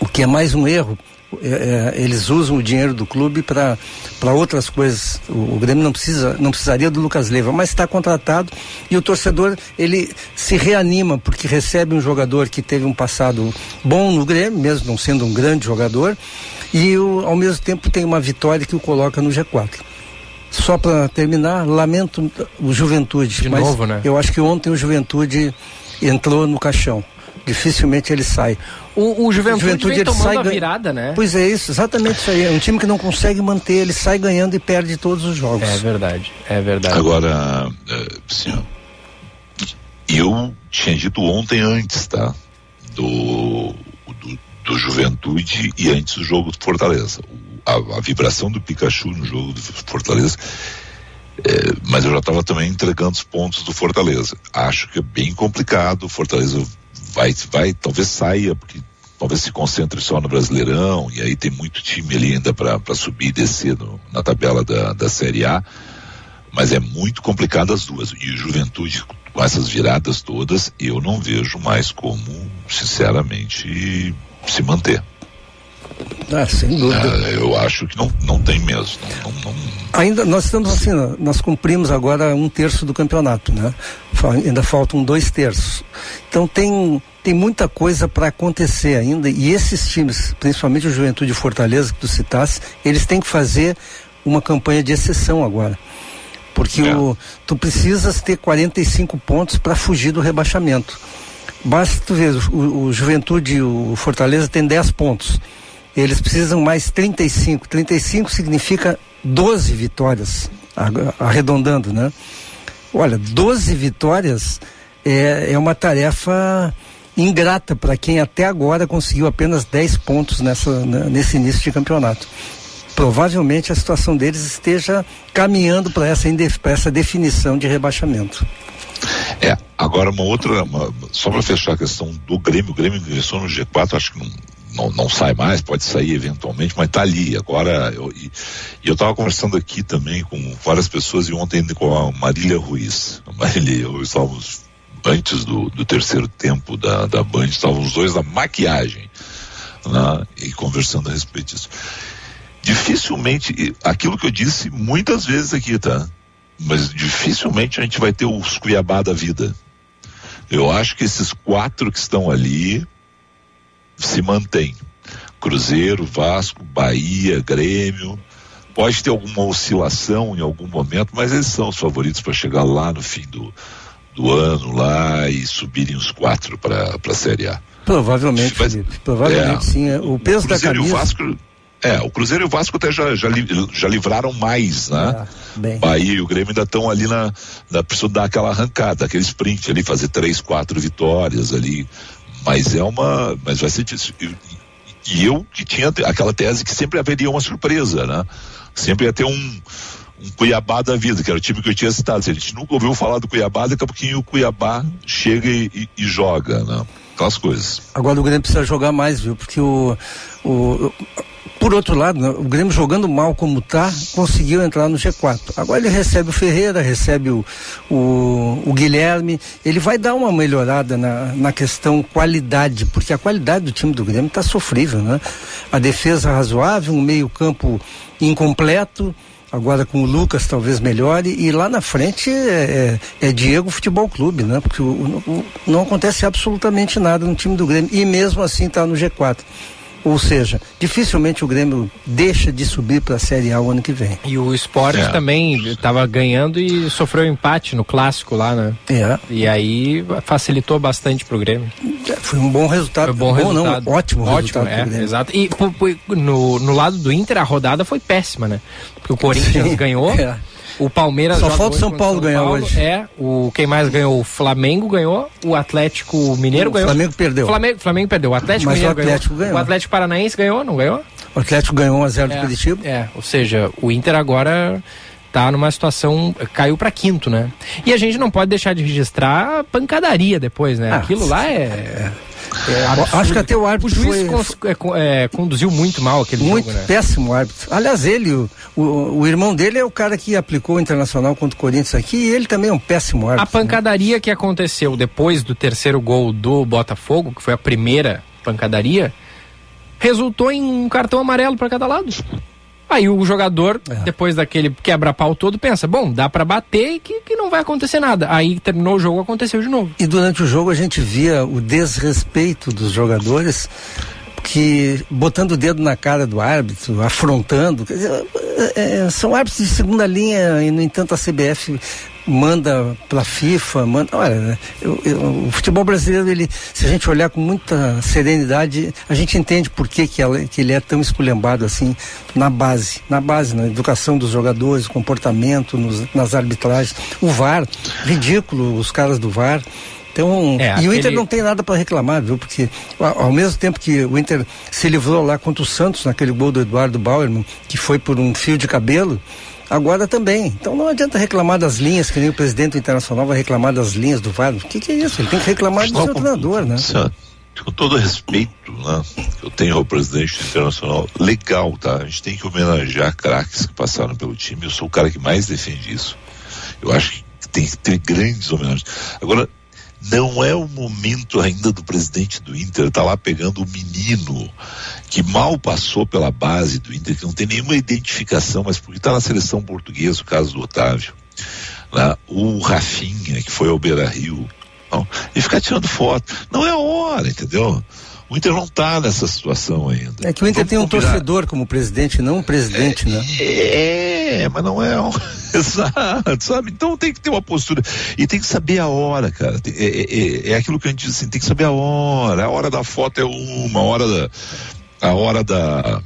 o que é mais um erro, é, é, eles usam o dinheiro do clube para outras coisas. O, o, Grêmio não precisa, não precisaria do Lucas Leiva, mas está contratado e o torcedor ele se reanima porque recebe um jogador que teve um passado bom no Grêmio, mesmo não sendo um grande jogador, e o, ao mesmo tempo tem uma vitória que o coloca no G4. Só para terminar, lamento o Juventude, De mas novo, né? eu acho que ontem o Juventude entrou no caixão dificilmente ele sai. O, o Juventude, Juventude vem ele sai a virada, né? Pois é isso, exatamente isso aí. É um time que não consegue manter, ele sai ganhando e perde todos os jogos. É verdade, é verdade. Agora, assim, eu tinha dito ontem antes, tá? Do, do, do Juventude e antes do jogo do Fortaleza. A, a vibração do Pikachu no jogo do Fortaleza é, mas eu já estava também entregando os pontos do Fortaleza. Acho que é bem complicado. O Fortaleza vai, vai, talvez saia, porque talvez se concentre só no Brasileirão, e aí tem muito time ali ainda para subir e descer no, na tabela da, da Série A. Mas é muito complicado as duas. E o Juventude, com essas viradas todas, eu não vejo mais como, sinceramente, se manter. Ah, sem dúvida. Ah, eu acho que não, não tem mesmo. Não, não, Ainda nós estamos assim, nós cumprimos agora um terço do campeonato, né? Ainda faltam dois terços. Então tem tem muita coisa para acontecer ainda e esses times, principalmente o Juventude Fortaleza que tu citasse, eles têm que fazer uma campanha de exceção agora. Porque é. o, tu precisas ter 45 pontos para fugir do rebaixamento. Basta tu ver, o, o Juventude o Fortaleza tem 10 pontos eles precisam mais 35. 35 significa 12 vitórias, arredondando, né? Olha, 12 vitórias é, é uma tarefa ingrata para quem até agora conseguiu apenas 10 pontos nessa, nesse início de campeonato. Provavelmente a situação deles esteja caminhando para essa, essa definição de rebaixamento. É, agora uma outra, uma, só para fechar a questão do Grêmio, o Grêmio ingressou no G4, acho que não, não, não sai mais, pode sair eventualmente, mas está ali. Agora, eu, e, eu estava conversando aqui também com várias pessoas e ontem com a Marília Ruiz. A Marília eu estávamos, antes do, do terceiro tempo da, da Band, estávamos os dois na maquiagem né, e conversando a respeito disso. Dificilmente, aquilo que eu disse muitas vezes aqui, tá? Mas dificilmente a gente vai ter os Cuiabá da vida. Eu acho que esses quatro que estão ali, se mantém. Cruzeiro, Vasco, Bahia, Grêmio. Pode ter alguma oscilação em algum momento, mas eles são os favoritos para chegar lá no fim do, do ano lá e subirem os quatro para a Série A. Provavelmente, mas, Felipe, provavelmente é, sim. É, o peso o da camisa. E o Vasco, é, o Cruzeiro e o Vasco até já, já, já livraram mais, né? Ah, Bahia e o Grêmio ainda estão ali na, na. Precisam dar aquela arrancada, aquele sprint ali, fazer três, quatro vitórias ali. Mas é uma. Mas vai ser difícil. E eu que tinha aquela tese que sempre haveria uma surpresa, né? Sempre ia ter um, um Cuiabá da vida, que era o time que eu tinha citado. Se a gente nunca ouviu falar do Cuiabá, daqui a pouquinho o Cuiabá chega e, e, e joga, né? Aquelas coisas. Agora o Grêmio precisa jogar mais, viu? Porque o, o, por outro lado, né, o Grêmio jogando mal como está, conseguiu entrar no G4. Agora ele recebe o Ferreira, recebe o, o, o Guilherme, ele vai dar uma melhorada na, na questão qualidade, porque a qualidade do time do Grêmio está sofrível, né? A defesa razoável, um meio campo incompleto, agora com o Lucas talvez melhore e lá na frente é, é, é Diego Futebol Clube, né? Porque o, o, não acontece absolutamente nada no time do Grêmio e mesmo assim está no G4 Ou seja, dificilmente o Grêmio deixa de subir para a Série A o ano que vem. E o esporte é. também estava ganhando e sofreu empate no clássico lá, né? É. E aí facilitou bastante para o Grêmio. Foi um bom resultado. Foi bom, bom resultado. Não, ótimo, ótimo resultado. É, exato. E no, no lado do Inter, a rodada foi péssima, né? Porque o Corinthians Sim, ganhou. É. O Palmeiras Só falta o São Paulo ganhar Paulo, hoje. É, o quem mais ganhou? O Flamengo ganhou, o Atlético Mineiro o ganhou. O Flamengo perdeu. Flamengo, Flamengo perdeu. O Atlético Mas Mineiro o Atlético ganhou. ganhou. O Atlético Paranaense ganhou, não ganhou? O Atlético ganhou 1 a 0 é, do Curitiba. É, ou seja, o Inter agora tá numa situação caiu para quinto, né? E a gente não pode deixar de registrar a pancadaria depois, né? Ah, Aquilo lá é, é acho que até o árbitro o juiz foi, é, é, conduziu muito mal aquele muito jogo, né? péssimo árbitro. Aliás, ele, o, o, o, irmão dele é o cara que aplicou o Internacional contra o Corinthians aqui e ele também é um péssimo árbitro. A pancadaria né? que aconteceu depois do terceiro gol do Botafogo, que foi a primeira pancadaria, resultou em um cartão amarelo para cada lado. Aí o jogador, é. depois daquele quebra-pau todo, pensa: bom, dá para bater e que, que não vai acontecer nada. Aí terminou o jogo, aconteceu de novo. E durante o jogo a gente via o desrespeito dos jogadores que botando o dedo na cara do árbitro, afrontando. Dizer, é, é, são árbitros de segunda linha e, no entanto, a CBF manda para a FIFA, manda. Olha, né, eu, eu, o futebol brasileiro, ele, se a gente olhar com muita serenidade, a gente entende por que, que, ela, que ele é tão esculhambado assim na base, na base, na educação dos jogadores, comportamento, nos, nas arbitragens. O VAR, ridículo os caras do VAR. Então, é, e aquele... o Inter não tem nada para reclamar, viu? Porque ao, ao, mesmo tempo que o Inter se livrou lá contra o Santos naquele gol do Eduardo Bauerman, que foi por um fio de cabelo, agora também. Então não adianta reclamar das linhas, que nem o presidente internacional vai reclamar das linhas do VAR. O que, que é isso? Ele tem que reclamar do seu treinador, né? Com todo respeito né, que eu tenho ao presidente internacional, legal, tá? A gente tem que homenagear craques que passaram pelo time. Eu sou o cara que mais defende isso. Eu acho que tem que ter grandes homenagens. Agora, não é o momento ainda do presidente do Inter estar tá lá pegando o menino que mal passou pela base do Inter, que não tem nenhuma identificação, mas porque está na seleção portuguesa, o caso do Otávio. Né? O Rafinha, que foi ao Beira Rio, não, e ficar tirando foto. Não é a hora, entendeu? O Inter não está nessa situação ainda. É que o Inter Vamos tem um combinar. torcedor como presidente, não um presidente, é, né? É, mas não é. Um... Exato, sabe? Então tem que ter uma postura. E tem que saber a hora, cara. É, é, é, é, aquilo que a gente diz assim: tem que saber a hora. A hora da foto é uma, a hora da. A hora da.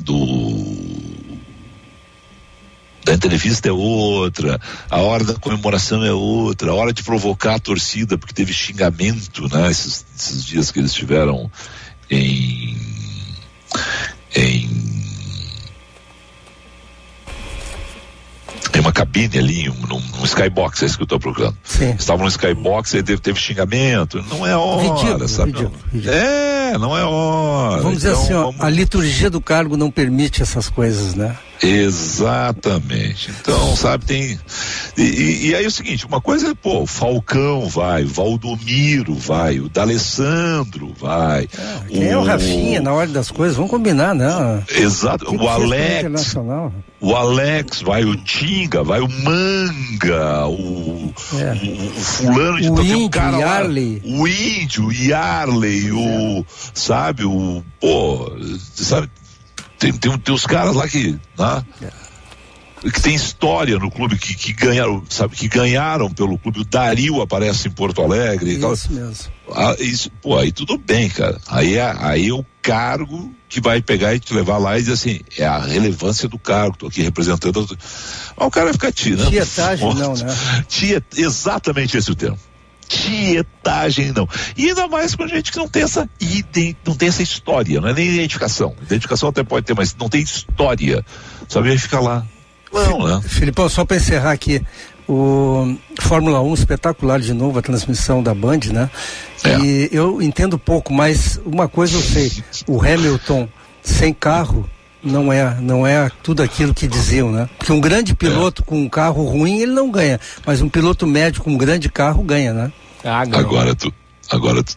Do da entrevista é outra, a hora da comemoração é outra, a hora de provocar a torcida, porque teve xingamento, né? Esses, esses dias que eles tiveram em, em uma cabine ali, um, um, skybox, é isso que eu estou procurando. Sim. Estavam no skybox, aí teve, teve xingamento. Não é hora, ridículo, sabe? Ridículo, ridículo. É, não é hora. Vamos dizer então, assim, ó, vamos... a liturgia do cargo não permite essas coisas, né? Exatamente. Então, sabe, tem. E, e, e, aí é o seguinte, uma coisa é, pô, o Falcão vai, o Valdomiro vai, o D'Alessandro vai. É, quem o... é o Rafinha na hora das coisas? Vamos combinar, né? Exato. O Alex. O Alex vai, o Tinga, vai o Manga, o, é. o, o fulano de o então, índio, cara Yarley. Lá, o índio, o Yarley, o. Sabe, o. Pô, sabe? Tem, tem, tem os caras lá que. Né? que tem história no clube, que, que ganharam, sabe, que ganharam pelo clube. O Dario aparece em Porto Alegre. Isso mesmo. Ah, isso, pô, aí tudo bem, cara. Aí é, aí é o cargo que vai pegar e te levar lá e dizer assim, é a relevância do cargo, tô aqui representando. Mas o cara vai ficar tirando. Tietagem não, né? Exatamente esse é o termo tietagem não. E ainda mais com gente que não tem essa não tem essa história, não é nem identificação. Identificação até pode ter, mas não tem história. Só vem ficar lá. Não, né? Filipão, só para encerrar aqui, o Fórmula 1 espetacular de novo, a transmissão da Band, né? É. E eu entendo pouco, mas uma coisa eu sei, o Hamilton sem carro não é, não é tudo aquilo que diziam, né? Porque um grande piloto é. com um carro ruim, ele não ganha, mas um piloto médio com um grande carro ganha, né? Ah, agora tu, agora tu,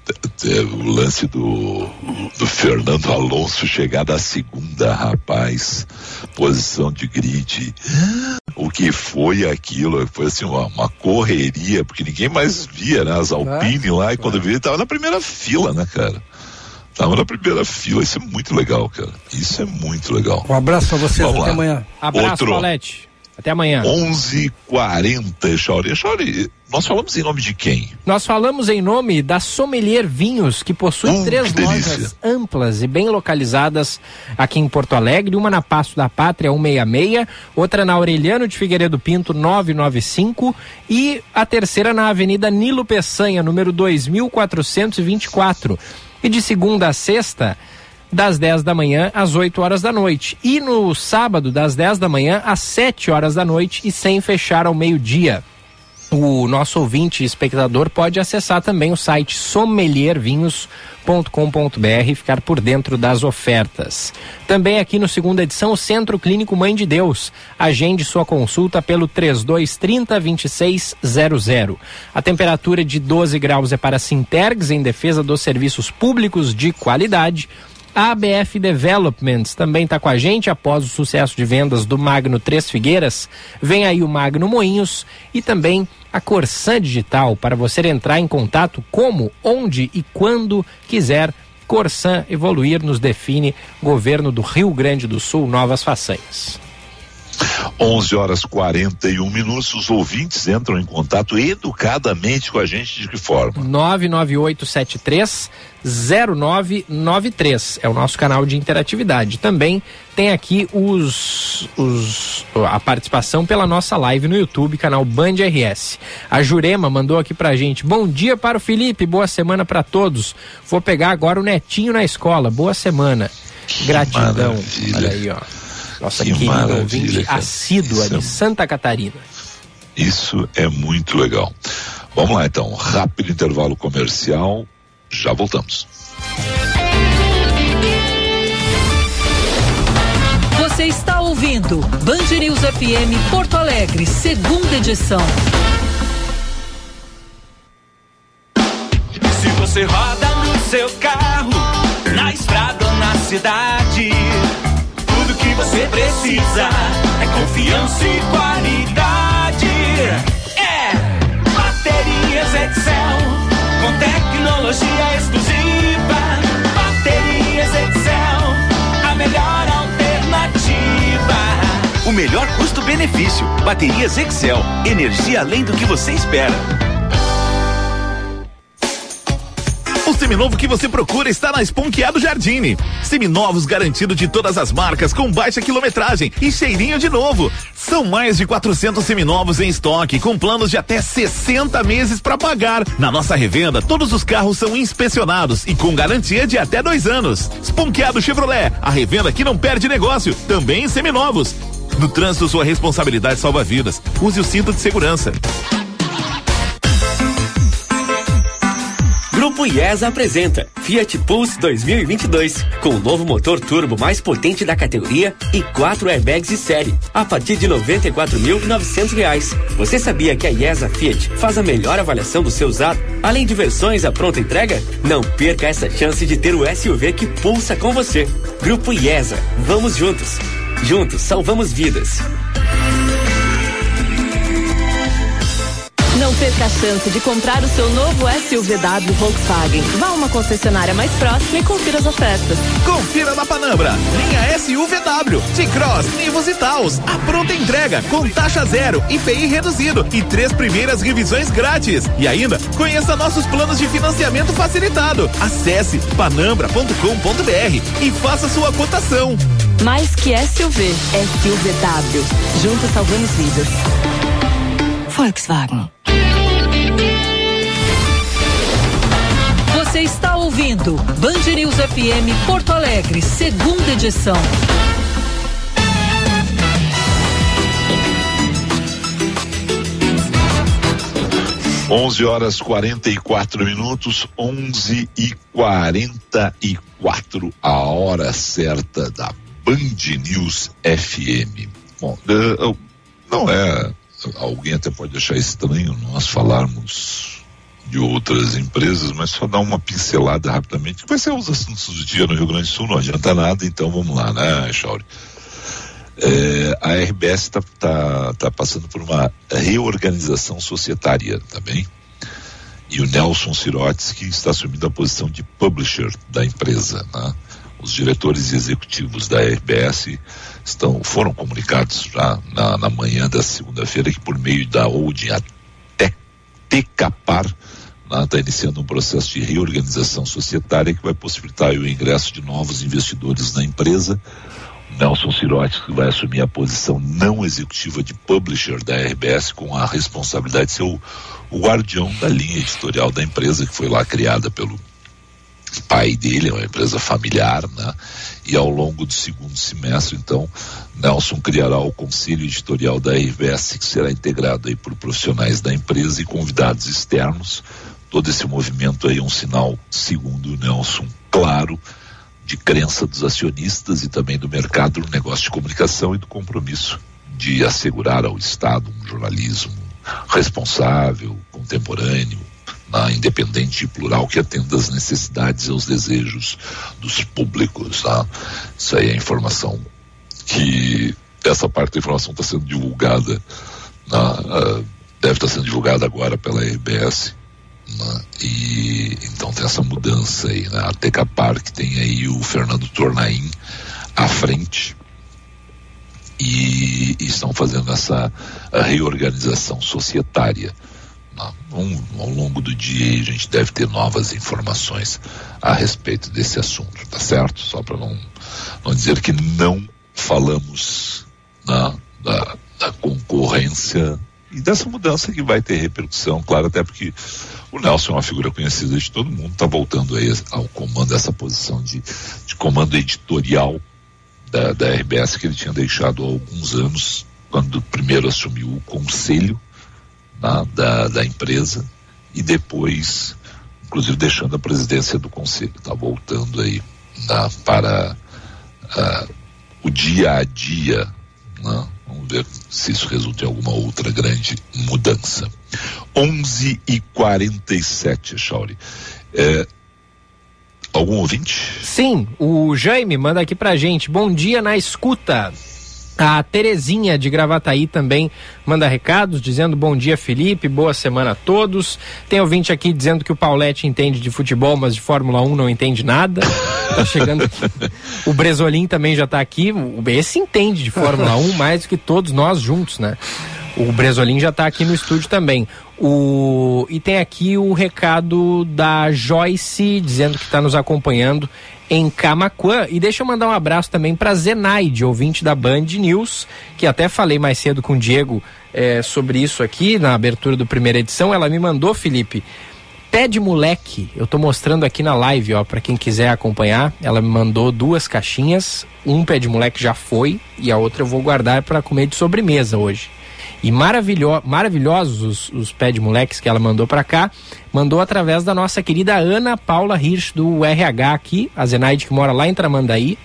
o lance do, do Fernando Alonso chegar da segunda, rapaz, posição de grid. O que foi aquilo? Foi assim uma, uma correria, porque ninguém mais via, né? As Alpine lá, e quando eu vi, ele tava na primeira fila, né, cara? Tava na primeira fila, isso é muito legal, cara. Isso é muito legal. Um abraço pra vocês, Vamos até lá. amanhã. Abraço, Outro. Paulette. Até amanhã. 11:40, Chauri. Chauri, nós falamos em nome de quem? Nós falamos em nome da Sommelier Vinhos, que possui Hum, três que lojas amplas e bem localizadas aqui em Porto Alegre, uma na Passo da Pátria 166, outra na Aureliano de Figueiredo Pinto 995 e a terceira na Avenida Nilo Peçanha, número 2424. E de segunda a sexta, das 10 da manhã às 8 horas da noite. E no sábado, das 10 da manhã às 7 horas da noite e sem fechar ao meio-dia. O nosso ouvinte espectador pode acessar também o site sommeliervinhos.com.br e ficar por dentro das ofertas. Também aqui no segunda edição, o Centro Clínico Mãe de Deus. Agende sua consulta pelo 3230 2600. A temperatura de 12 graus é para Sintergs em defesa dos serviços públicos de qualidade. A ABF Developments também está com a gente após o sucesso de vendas do Magno Três Figueiras. Vem aí o Magno Moinhos e também a Corsan Digital para você entrar em contato como, onde e quando quiser. Corsan evoluir nos define. Governo do Rio Grande do Sul, novas façanhas. 11 horas 41 minutos. Os ouvintes entram em contato educadamente com a gente de que forma? 99873 0993 é o nosso canal de interatividade. Também tem aqui os, os a participação pela nossa live no YouTube, canal Band RS. A Jurema mandou aqui pra gente: "Bom dia para o Felipe, boa semana para todos. Vou pegar agora o netinho na escola. Boa semana." Gratidão. maravilha. Olha aí, ó. Nossa Que querida ouvinte cara. assídua Isso é de Santa Catarina. Isso é muito legal. Vamos lá então, rápido intervalo comercial. Já voltamos. Você está ouvindo Band News FM Porto Alegre, segunda edição. Se você roda no seu carro, na estrada ou na cidade, tudo que você precisa é confiança e qualidade. É Baterias Excel, com tecnologia exclusiva. Baterias Excel, a melhor alternativa. O melhor custo-benefício. Baterias Excel. Energia além do que você espera. Seminovo que você procura está na Esponqueado Jardine. Seminovos garantido de todas as marcas com baixa quilometragem e cheirinho de novo. São mais de 400 seminovos em estoque com planos de até 60 meses para pagar. Na nossa revenda, todos os carros são inspecionados e com garantia de até dois anos. Esponqueado Chevrolet, a revenda que não perde negócio, também em seminovos. No trânsito, sua responsabilidade salva vidas. Use o cinto de segurança. Grupo IESA apresenta Fiat Pulse 2022, com o novo motor turbo mais potente da categoria e quatro airbags de série, a partir de 94.900 reais. Você sabia que a IESA Fiat faz a melhor avaliação do seu usado, além de versões à pronta entrega? Não perca essa chance de ter o SUV que pulsa com você. Grupo IESA, vamos juntos. Juntos salvamos vidas. Perca a chance de comprar o seu novo SUVW Volkswagen. Vá a uma concessionária mais próxima e confira as ofertas. Confira na Panambra. Linha SUVW, T-Cross, Nivus e Taos. A pronta entrega com taxa zero, IPI reduzido e três primeiras revisões grátis. E ainda, conheça nossos planos de financiamento facilitado. Acesse panambra.com.br e faça sua cotação. Mais que SUV, SUVW. Juntos salvamos vidas. Volkswagen. Você está ouvindo Band News FM Porto Alegre, segunda edição. Onze horas 44 minutos, 11 e 44, a hora certa da Band News FM. Bom, não é. Alguém até pode achar estranho nós falarmos de outras empresas, mas só dar uma pincelada rapidamente, vai ser os assuntos do dia no Rio Grande do Sul, não adianta nada, então vamos lá, né, Chauri? É, a RBS está tá, tá passando por uma reorganização societária, tá e o Nelson Sirotes, que está assumindo a posição de publisher da empresa. Né? Os diretores executivos da RBS estão, foram comunicados já na, na manhã da segunda-feira que por meio da holding até Tecapar está iniciando um processo de reorganização societária que vai possibilitar o ingresso de novos investidores na empresa. Nelson Sirotes que vai assumir a posição não executiva de publisher da RBS com a responsabilidade de ser o, o guardião da linha editorial da empresa que foi lá criada pelo pai dele, é uma empresa familiar, né? E ao longo do segundo semestre, então, Nelson criará o conselho editorial da RBS, que será integrado aí por profissionais da empresa e convidados externos. Todo esse movimento aí é um sinal, segundo o Nelson, claro, de crença dos acionistas e também do mercado no negócio de comunicação e do compromisso de assegurar ao Estado um jornalismo responsável, contemporâneo, independente e plural que atenda às necessidades e aos desejos dos públicos. Tá? Isso aí é informação que essa parte da informação está sendo divulgada, na, uh, deve estar tá sendo divulgada agora pela RBS. Né? E então tem essa mudança aí, né? A Tecapar que tem aí o Fernando Tornaim à frente e, e estão fazendo essa reorganização societária um, ao longo do dia a gente deve ter novas informações a respeito desse assunto, tá certo? Só para não, não dizer que não falamos na, da, da concorrência e dessa mudança que vai ter repercussão, claro, até porque o Nelson é uma figura conhecida de todo mundo, está voltando aí ao comando, essa posição de, de comando editorial da, da RBS que ele tinha deixado há alguns anos, quando primeiro assumiu o conselho né, da, da empresa e depois, inclusive deixando a presidência do conselho, está voltando aí né, para uh, o dia a dia, né? Vamos ver se isso resulta em alguma outra grande mudança. 11 e 47 Shauri. É, algum ouvinte? Sim, o Jaime manda aqui pra gente. Bom dia na escuta. A Terezinha de Gravataí também manda recados dizendo bom dia Felipe, boa semana a todos. Tem ouvinte aqui dizendo que o Paulette entende de futebol, mas de Fórmula 1 não entende nada. Tá chegando aqui. O Bresolim também já tá aqui. Esse entende de Fórmula 1 mais do que todos nós juntos, né? O Bresolim já está aqui no estúdio também. O... E tem aqui o recado da Joyce dizendo que está nos acompanhando em Camacuã. E deixa eu mandar um abraço também para Zenaide, ouvinte da Band News, que até falei mais cedo com o Diego é, sobre isso aqui na abertura do primeira edição. Ela me mandou, Felipe, pé de moleque. Eu estou mostrando aqui na live, ó, para quem quiser acompanhar. Ela me mandou duas caixinhas. Um pé de moleque já foi e a outra eu vou guardar para comer de sobremesa hoje. E maravilho, maravilhosos os, os pé de moleques que ela mandou para cá. Mandou através da nossa querida Ana Paula Hirsch, do RH aqui, a Zenaide que mora lá em Tramandaí.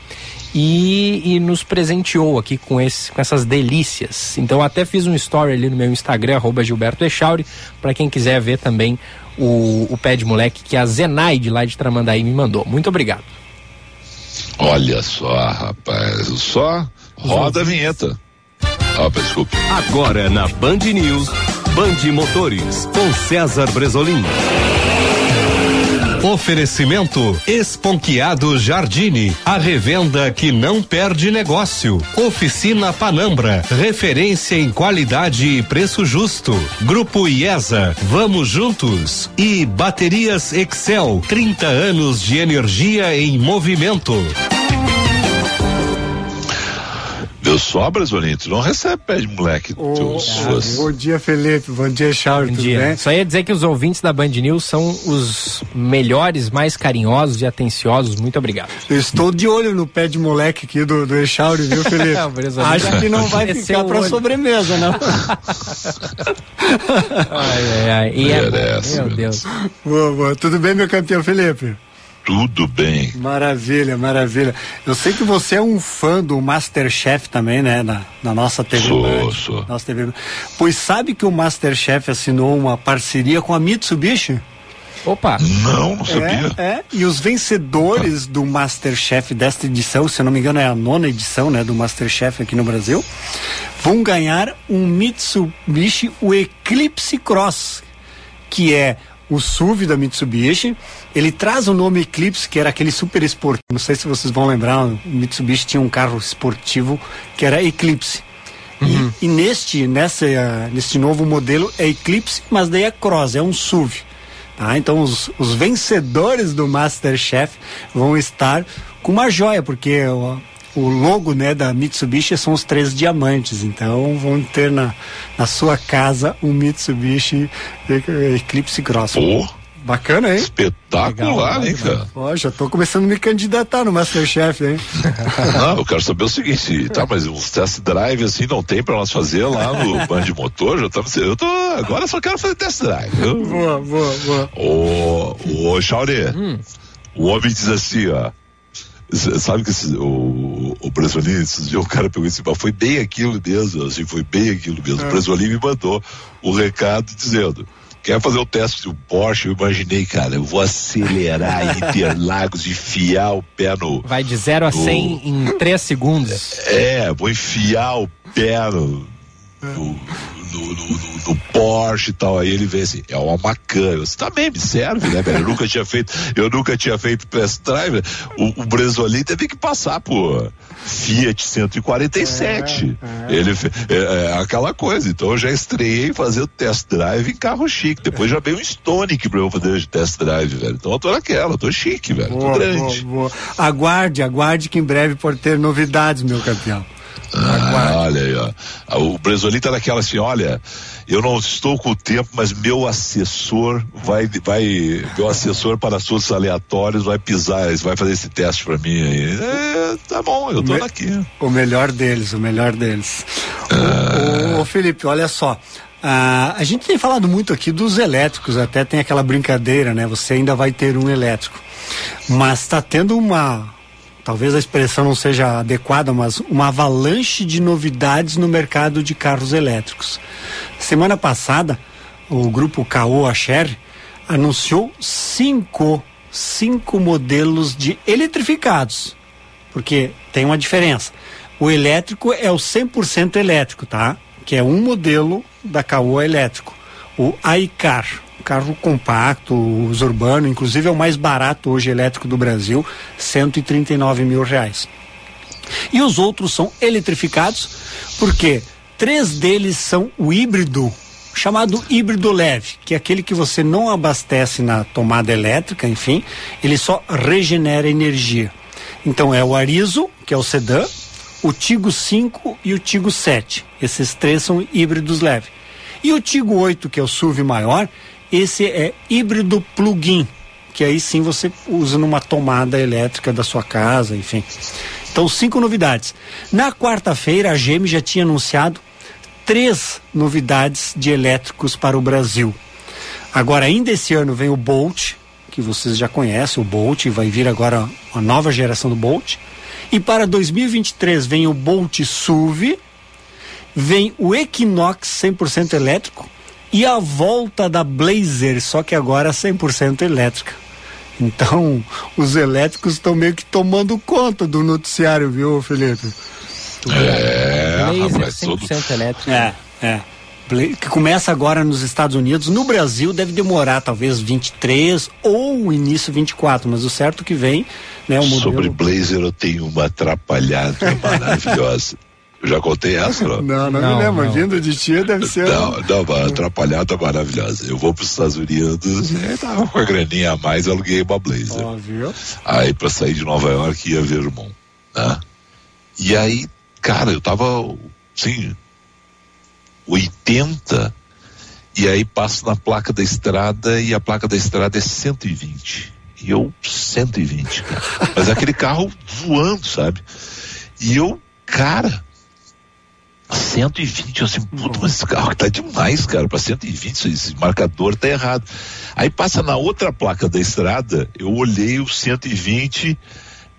E, e, nos presenteou aqui com, esse, com essas delícias. Então até fiz um story ali no meu Instagram, arroba Gilberto Echauri, para quem quiser ver também o, o pé de moleque que a Zenaide lá de Tramandaí me mandou. Muito obrigado. Olha só, rapaz, só roda a vinheta. Ah, desculpe. Agora na Band News, Band Motores, com César Bresolim. Oferecimento Esponquiado Jardine, a revenda que não perde negócio. Oficina Panambra, referência em qualidade e preço justo. Grupo IESA, vamos juntos. E Baterias Excel, 30 anos de energia em movimento. Sobras, Olinto? Não recebe pé de moleque oh, ah, Bom dia, Felipe. Bom dia, Charles. Bom tudo dia. bem? Só ia dizer que os ouvintes da Band News são os melhores, mais carinhosos e atenciosos. Muito obrigado. Eu estou de olho no pé de moleque aqui do, do Echauri, viu, Felipe? Acho que não vai ficar para sobremesa, não. ai, ai, ai. E é, meu Deus. Boa, boa. Tudo bem, meu campeão Felipe? Tudo bem. Maravilha, maravilha. Eu sei que você é um fã do Masterchef também, né? Na, na nossa TV. Sou, Band, sou. Nossa TV. Pois sabe que o Masterchef assinou uma parceria com a Mitsubishi? Opa! Não, não sabia. É, é, e os vencedores do Masterchef desta edição, se eu não me engano é a nona edição, né, do Masterchef aqui no Brasil, vão ganhar um Mitsubishi, o Eclipse Cross, que é o SUV da Mitsubishi. Ele traz o nome Eclipse, que era aquele super esportivo. Não sei se vocês vão lembrar, o Mitsubishi tinha um carro esportivo que era Eclipse. Uhum. E, e neste, nessa, neste novo modelo é Eclipse, mas daí é Cross, é um SUV. Tá? Então os, os vencedores do Masterchef vão estar com uma joia, porque o, logo né, da Mitsubishi são os três diamantes. Então vão ter na, na sua casa um Mitsubishi Eclipse Cross. Pô. Bacana, hein? Espetacular, hein, cara? Ó, já tô começando a me candidatar no Masterchef, hein? Não, eu quero saber o seguinte, tá, mas uns test drive assim não tem pra nós fazer lá no Band Motor, já estamos, eu tô, agora só quero fazer test drive. Boa, boa, boa. Ô, ô, Chauri, o homem diz assim, ó, sabe que esse, o, o Bresolini, esses dias o cara pegou esse, mas foi bem aquilo mesmo, assim, foi bem aquilo mesmo. É. O Bresolini me mandou o recado dizendo, quer fazer o teste do Porsche, eu imaginei, cara, eu vou acelerar Interlagos, enfiar o pé no, Vai de 0 a 100 em 3 segundos. é, vou enfiar o pé no, no, no- no- no Porsche e tal. Aí ele vê assim, é uma Macan. Eu disse, também me serve, né, velho? Eu nunca tinha feito, eu nunca tinha feito test drive. O, o Bresolin teve que passar por Fiat 147. Ele fe- é, é, aquela coisa. Então eu já estreiei fazendo test drive em carro chique. Depois já veio um Stonic pra eu fazer test drive, velho. Então eu tô naquela, tô chique, velho. tô Boa, grande. boa, boa. Aguarde, aguarde que em breve pode ter novidades, meu campeão. Ah, olha aí, ó. Ah, O Bresolin tá naquela assim, olha, eu não estou com o tempo, mas meu assessor vai, vai, meu assessor para assuntos aleatórios vai pisar, vai fazer esse teste para mim aí. É, tá bom, eu tô Me- aqui. O melhor deles, o melhor deles. Ah. Ô, ô, ô, Felipe, olha só. ah, a gente tem falado muito aqui dos elétricos, até tem aquela brincadeira, né? Você ainda vai ter um elétrico. Mas está tendo uma. Talvez a expressão não seja adequada, mas uma avalanche de novidades no mercado de carros elétricos. Semana passada, o grupo Caoa Acher anunciou cinco, cinco modelos de eletrificados porque tem uma diferença. O elétrico é o 100% elétrico, tá? Que é um modelo da Caoa elétrico. O iCar, carro compacto, uso urbano, inclusive é o mais barato hoje elétrico do Brasil, 139 mil reais. E os outros são eletrificados, porque três deles são o híbrido, chamado híbrido leve, que é aquele que você não abastece na tomada elétrica, enfim, ele só regenera energia. Então é o Arizo, que é o sedã, o Tigo 5 e o Tigo 7. Esses três são híbridos leve. E o Tigo 8, que é o SUV maior, esse é híbrido plug-in, que aí sim você usa numa tomada elétrica da sua casa, enfim. Então, cinco novidades. Na quarta-feira, a GM já tinha anunciado três novidades de elétricos para o Brasil. Agora, ainda esse ano vem o Bolt, que vocês já conhecem, o Bolt, vai vir agora uma nova geração do Bolt. E para 2023 vem o Bolt SUV, vem o Equinox 100% elétrico e a volta da Blazer, só que agora 100% elétrica. Então, os elétricos estão meio que tomando conta do noticiário, viu, Felipe? É, Laser rapaz, todo, 100% elétrico. É, é. Que começa agora nos Estados Unidos. No Brasil deve demorar talvez 23 ou início 24, mas o certo que vem, né, o modelo. sobre Blazer eu tenho uma atrapalhada maravilhosa. Eu já contei essa, não? Não, não, Não, me lembro. não. Vindo de tia deve ser. Não, não, uma atrapalhada maravilhosa. Eu vou para os Estados Unidos, é, tava com a graninha a mais, eu aluguei uma Blazer. Ó, viu? Aí para sair de Nova York ia ver o irmão, né? E aí, cara, eu tava, assim, 80, e aí passo na placa da estrada e a placa da estrada é 120. E eu, 120, cara. Mas aquele carro voando, sabe? E eu, cara, 120, eu assim, puta, mas esse carro tá demais, cara, pra 120, esse marcador tá errado. Aí passa na outra placa da estrada, eu olhei o 120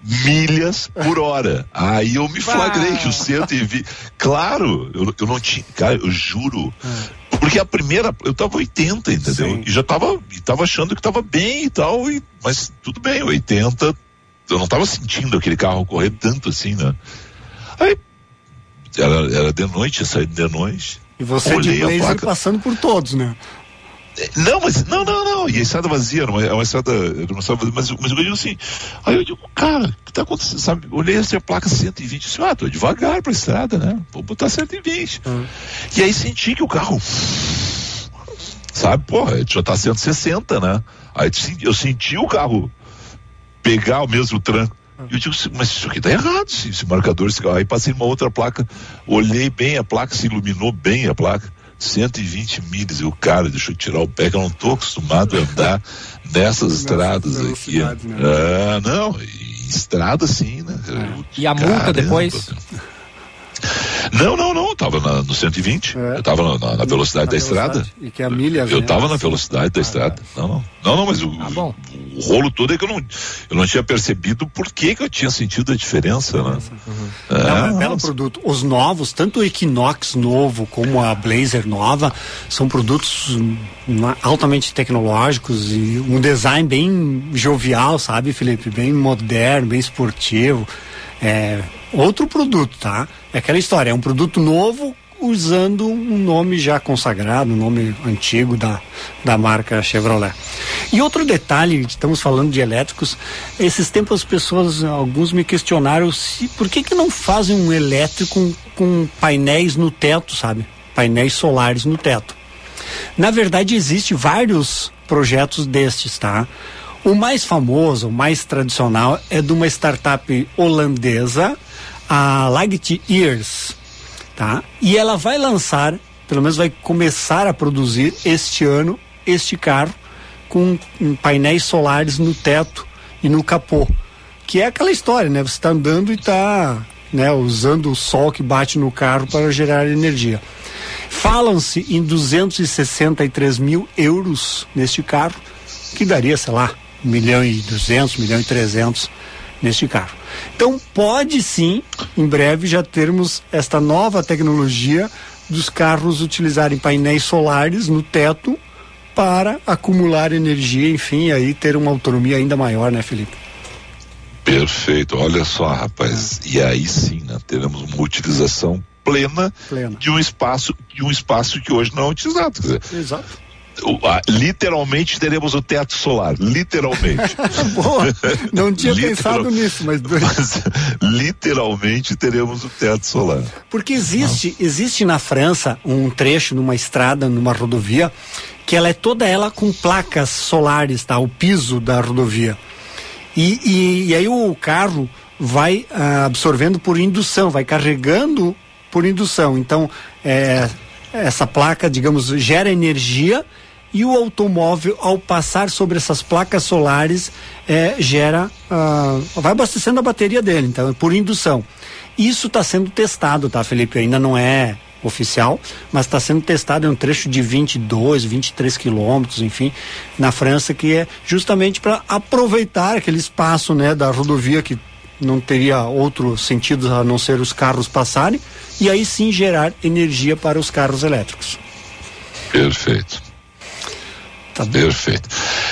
milhas por hora. Aí eu me flagrei que o 120. Claro, eu, eu não tinha. Cara, eu juro. Porque a primeira, eu tava 80, entendeu? Sim. E já tava, e tava achando que tava bem e tal, e, mas tudo bem, 80. Eu não tava sentindo aquele carro correr tanto assim, né? Aí, era, era de noite, saí de noite. E você de a blazer passando por todos, né? Não, mas não, não, não. E a estrada vazia, não é uma estrada, uma estrada mas, mas eu digo assim. Aí eu digo, cara, o que tá acontecendo? Sabe? Olhei assim a placa 120, disse, ah, tô devagar pra estrada, né? Vou botar 120. Uhum. E aí senti que o carro. Sabe, porra, já tá 160, né? Aí eu senti o carro pegar o mesmo tranco. E eu digo, mas isso aqui tá errado, esse, esse marcador, esse carro. Aí passei numa outra placa, olhei bem a placa, se iluminou bem a placa. 120 milhas. E o cara, deixa eu tirar o pé, que eu não tô acostumado a andar nessas estradas aqui. Né? Ah, não, estrada sim, né? É. E a multa depois? Não, não, não, tava na, no 120. É. Eu tava na, na velocidade na da velocidade. estrada. E que a milha Eu tava na velocidade da ah, estrada. Não, não. Não, não, mas o, ah, o, rolo todo é que eu não, eu não tinha percebido por que, que eu tinha sentido a diferença, né? Uhum. É, não, é um belo produto. Os novos, tanto o Equinox novo como a Blazer nova, são produtos hum, altamente tecnológicos e um design bem jovial, sabe, Felipe? Bem moderno, bem esportivo. É outro produto, tá? É aquela história, é um produto novo usando um nome já consagrado, um nome antigo da, da marca Chevrolet. E outro detalhe, estamos falando de elétricos, esses tempos as pessoas, alguns me questionaram se por que que não fazem um elétrico com, painéis no teto, sabe? Painéis solares no teto. Na verdade, existe vários projetos destes, tá? O mais famoso, o mais tradicional é de uma startup holandesa, a Light Years, tá? E ela vai lançar, pelo menos vai começar a produzir este ano este carro com painéis solares no teto e no capô, que é aquela história, né? Você está andando e está né, usando o sol que bate no carro para gerar energia. Falam-se em 263 mil euros neste carro, que daria, sei lá, 1 milhão e 200, 1 milhão e 300 neste carro. Então, pode sim, em breve, já termos esta nova tecnologia dos carros utilizarem painéis solares no teto para acumular energia, enfim, aí ter uma autonomia ainda maior, né, Felipe? Perfeito, olha só, rapaz. E aí sim, né, teremos uma utilização plena, plena, de um espaço de um espaço que hoje não é utilizado. Dizer, Exato literalmente teremos o teto solar, literalmente. Boa, não tinha Literal, pensado nisso, mas... mas... literalmente teremos o teto solar. Porque existe, existe na França um trecho numa estrada, numa rodovia, que ela é toda ela com placas solares, tá? O piso da rodovia. E, e, e aí o carro vai ah, absorvendo por indução, vai carregando por indução. Então, é, essa placa, digamos, gera energia e o automóvel, ao passar sobre essas placas solares, é, gera, uh, vai abastecendo a bateria dele, então, por indução. Isso está sendo testado, tá, Felipe? Ainda não é oficial, mas está sendo testado em um trecho de 22, 23 quilômetros, enfim, na França, que é justamente para aproveitar aquele espaço, né, da rodovia que não teria outro sentido a não ser os carros passarem e aí sim gerar energia para os carros elétricos. Perfeito. Tá Perfeito.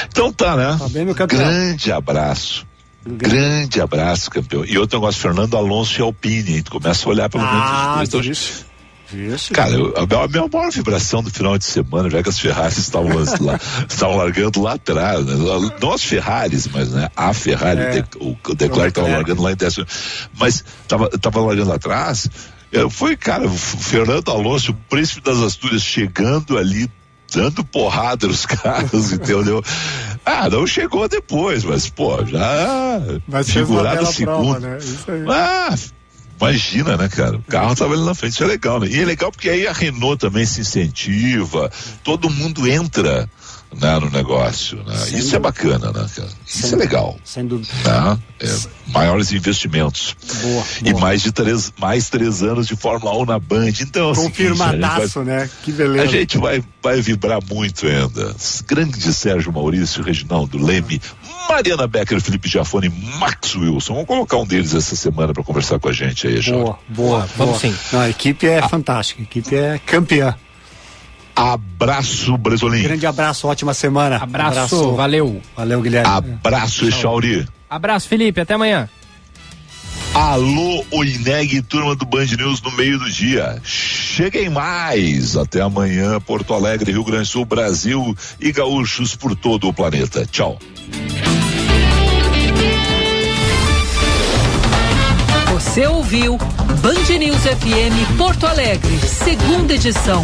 Então tá, né? Tá bem, meu campeão. Grande abraço. Grande abraço, campeão. E outro negócio, Fernando Alonso e Alpine. Tu começa a olhar pelo menos ah, os dois. Isso. Isso, Cara, eu, a, minha maior vibração do final de semana, já que as Ferraris estavam, lá, estavam largando lá atrás, né? não as Ferraris, mas né? a Ferrari, é. o, o Declarque estava largando lá em décimo, mas estava tava largando lá atrás, é, foi, cara, o Fernando Alonso, o príncipe das Astúrias, chegando ali, dando porrada nos caras, entendeu? Ah, não chegou depois, mas, pô, já mas figurado segundo. Prova, né? Ah, imagina, né, cara? O carro tava ali na frente, isso é legal, né? E é legal porque aí a Renault também se incentiva, todo mundo entra né, no negócio. Né? Isso dúvida. é bacana, né, cara? Isso Sem é legal. Sem dúvida. Né? É, maiores investimentos. Boa, E mais de três, mais três anos de Fórmula 1 na Band. Então, Confirmadaço, vai, né? Que beleza. A gente vai, vai vibrar muito ainda. Grande Sérgio Maurício, Reginaldo Leme, Mariana Becker, Felipe Giafone, Max Wilson. Vamos colocar um deles essa semana para conversar com a gente aí, Boa, boa, boa. Vamos sim. Não, a equipe é ah. fantástica, a equipe é campeã. Abraço, Bresolim. Grande abraço, ótima semana. Abraço, abraço. valeu. Valeu, Guilherme. Abraço, Echauri. Abraço, Felipe, até amanhã. Alô, Oineg, turma do Band News no meio do dia. cheguem mais. Até amanhã, Porto Alegre, Rio Grande do Sul, Brasil e gaúchos por todo o planeta. Tchau. Você ouviu Band News FM Porto Alegre, segunda edição.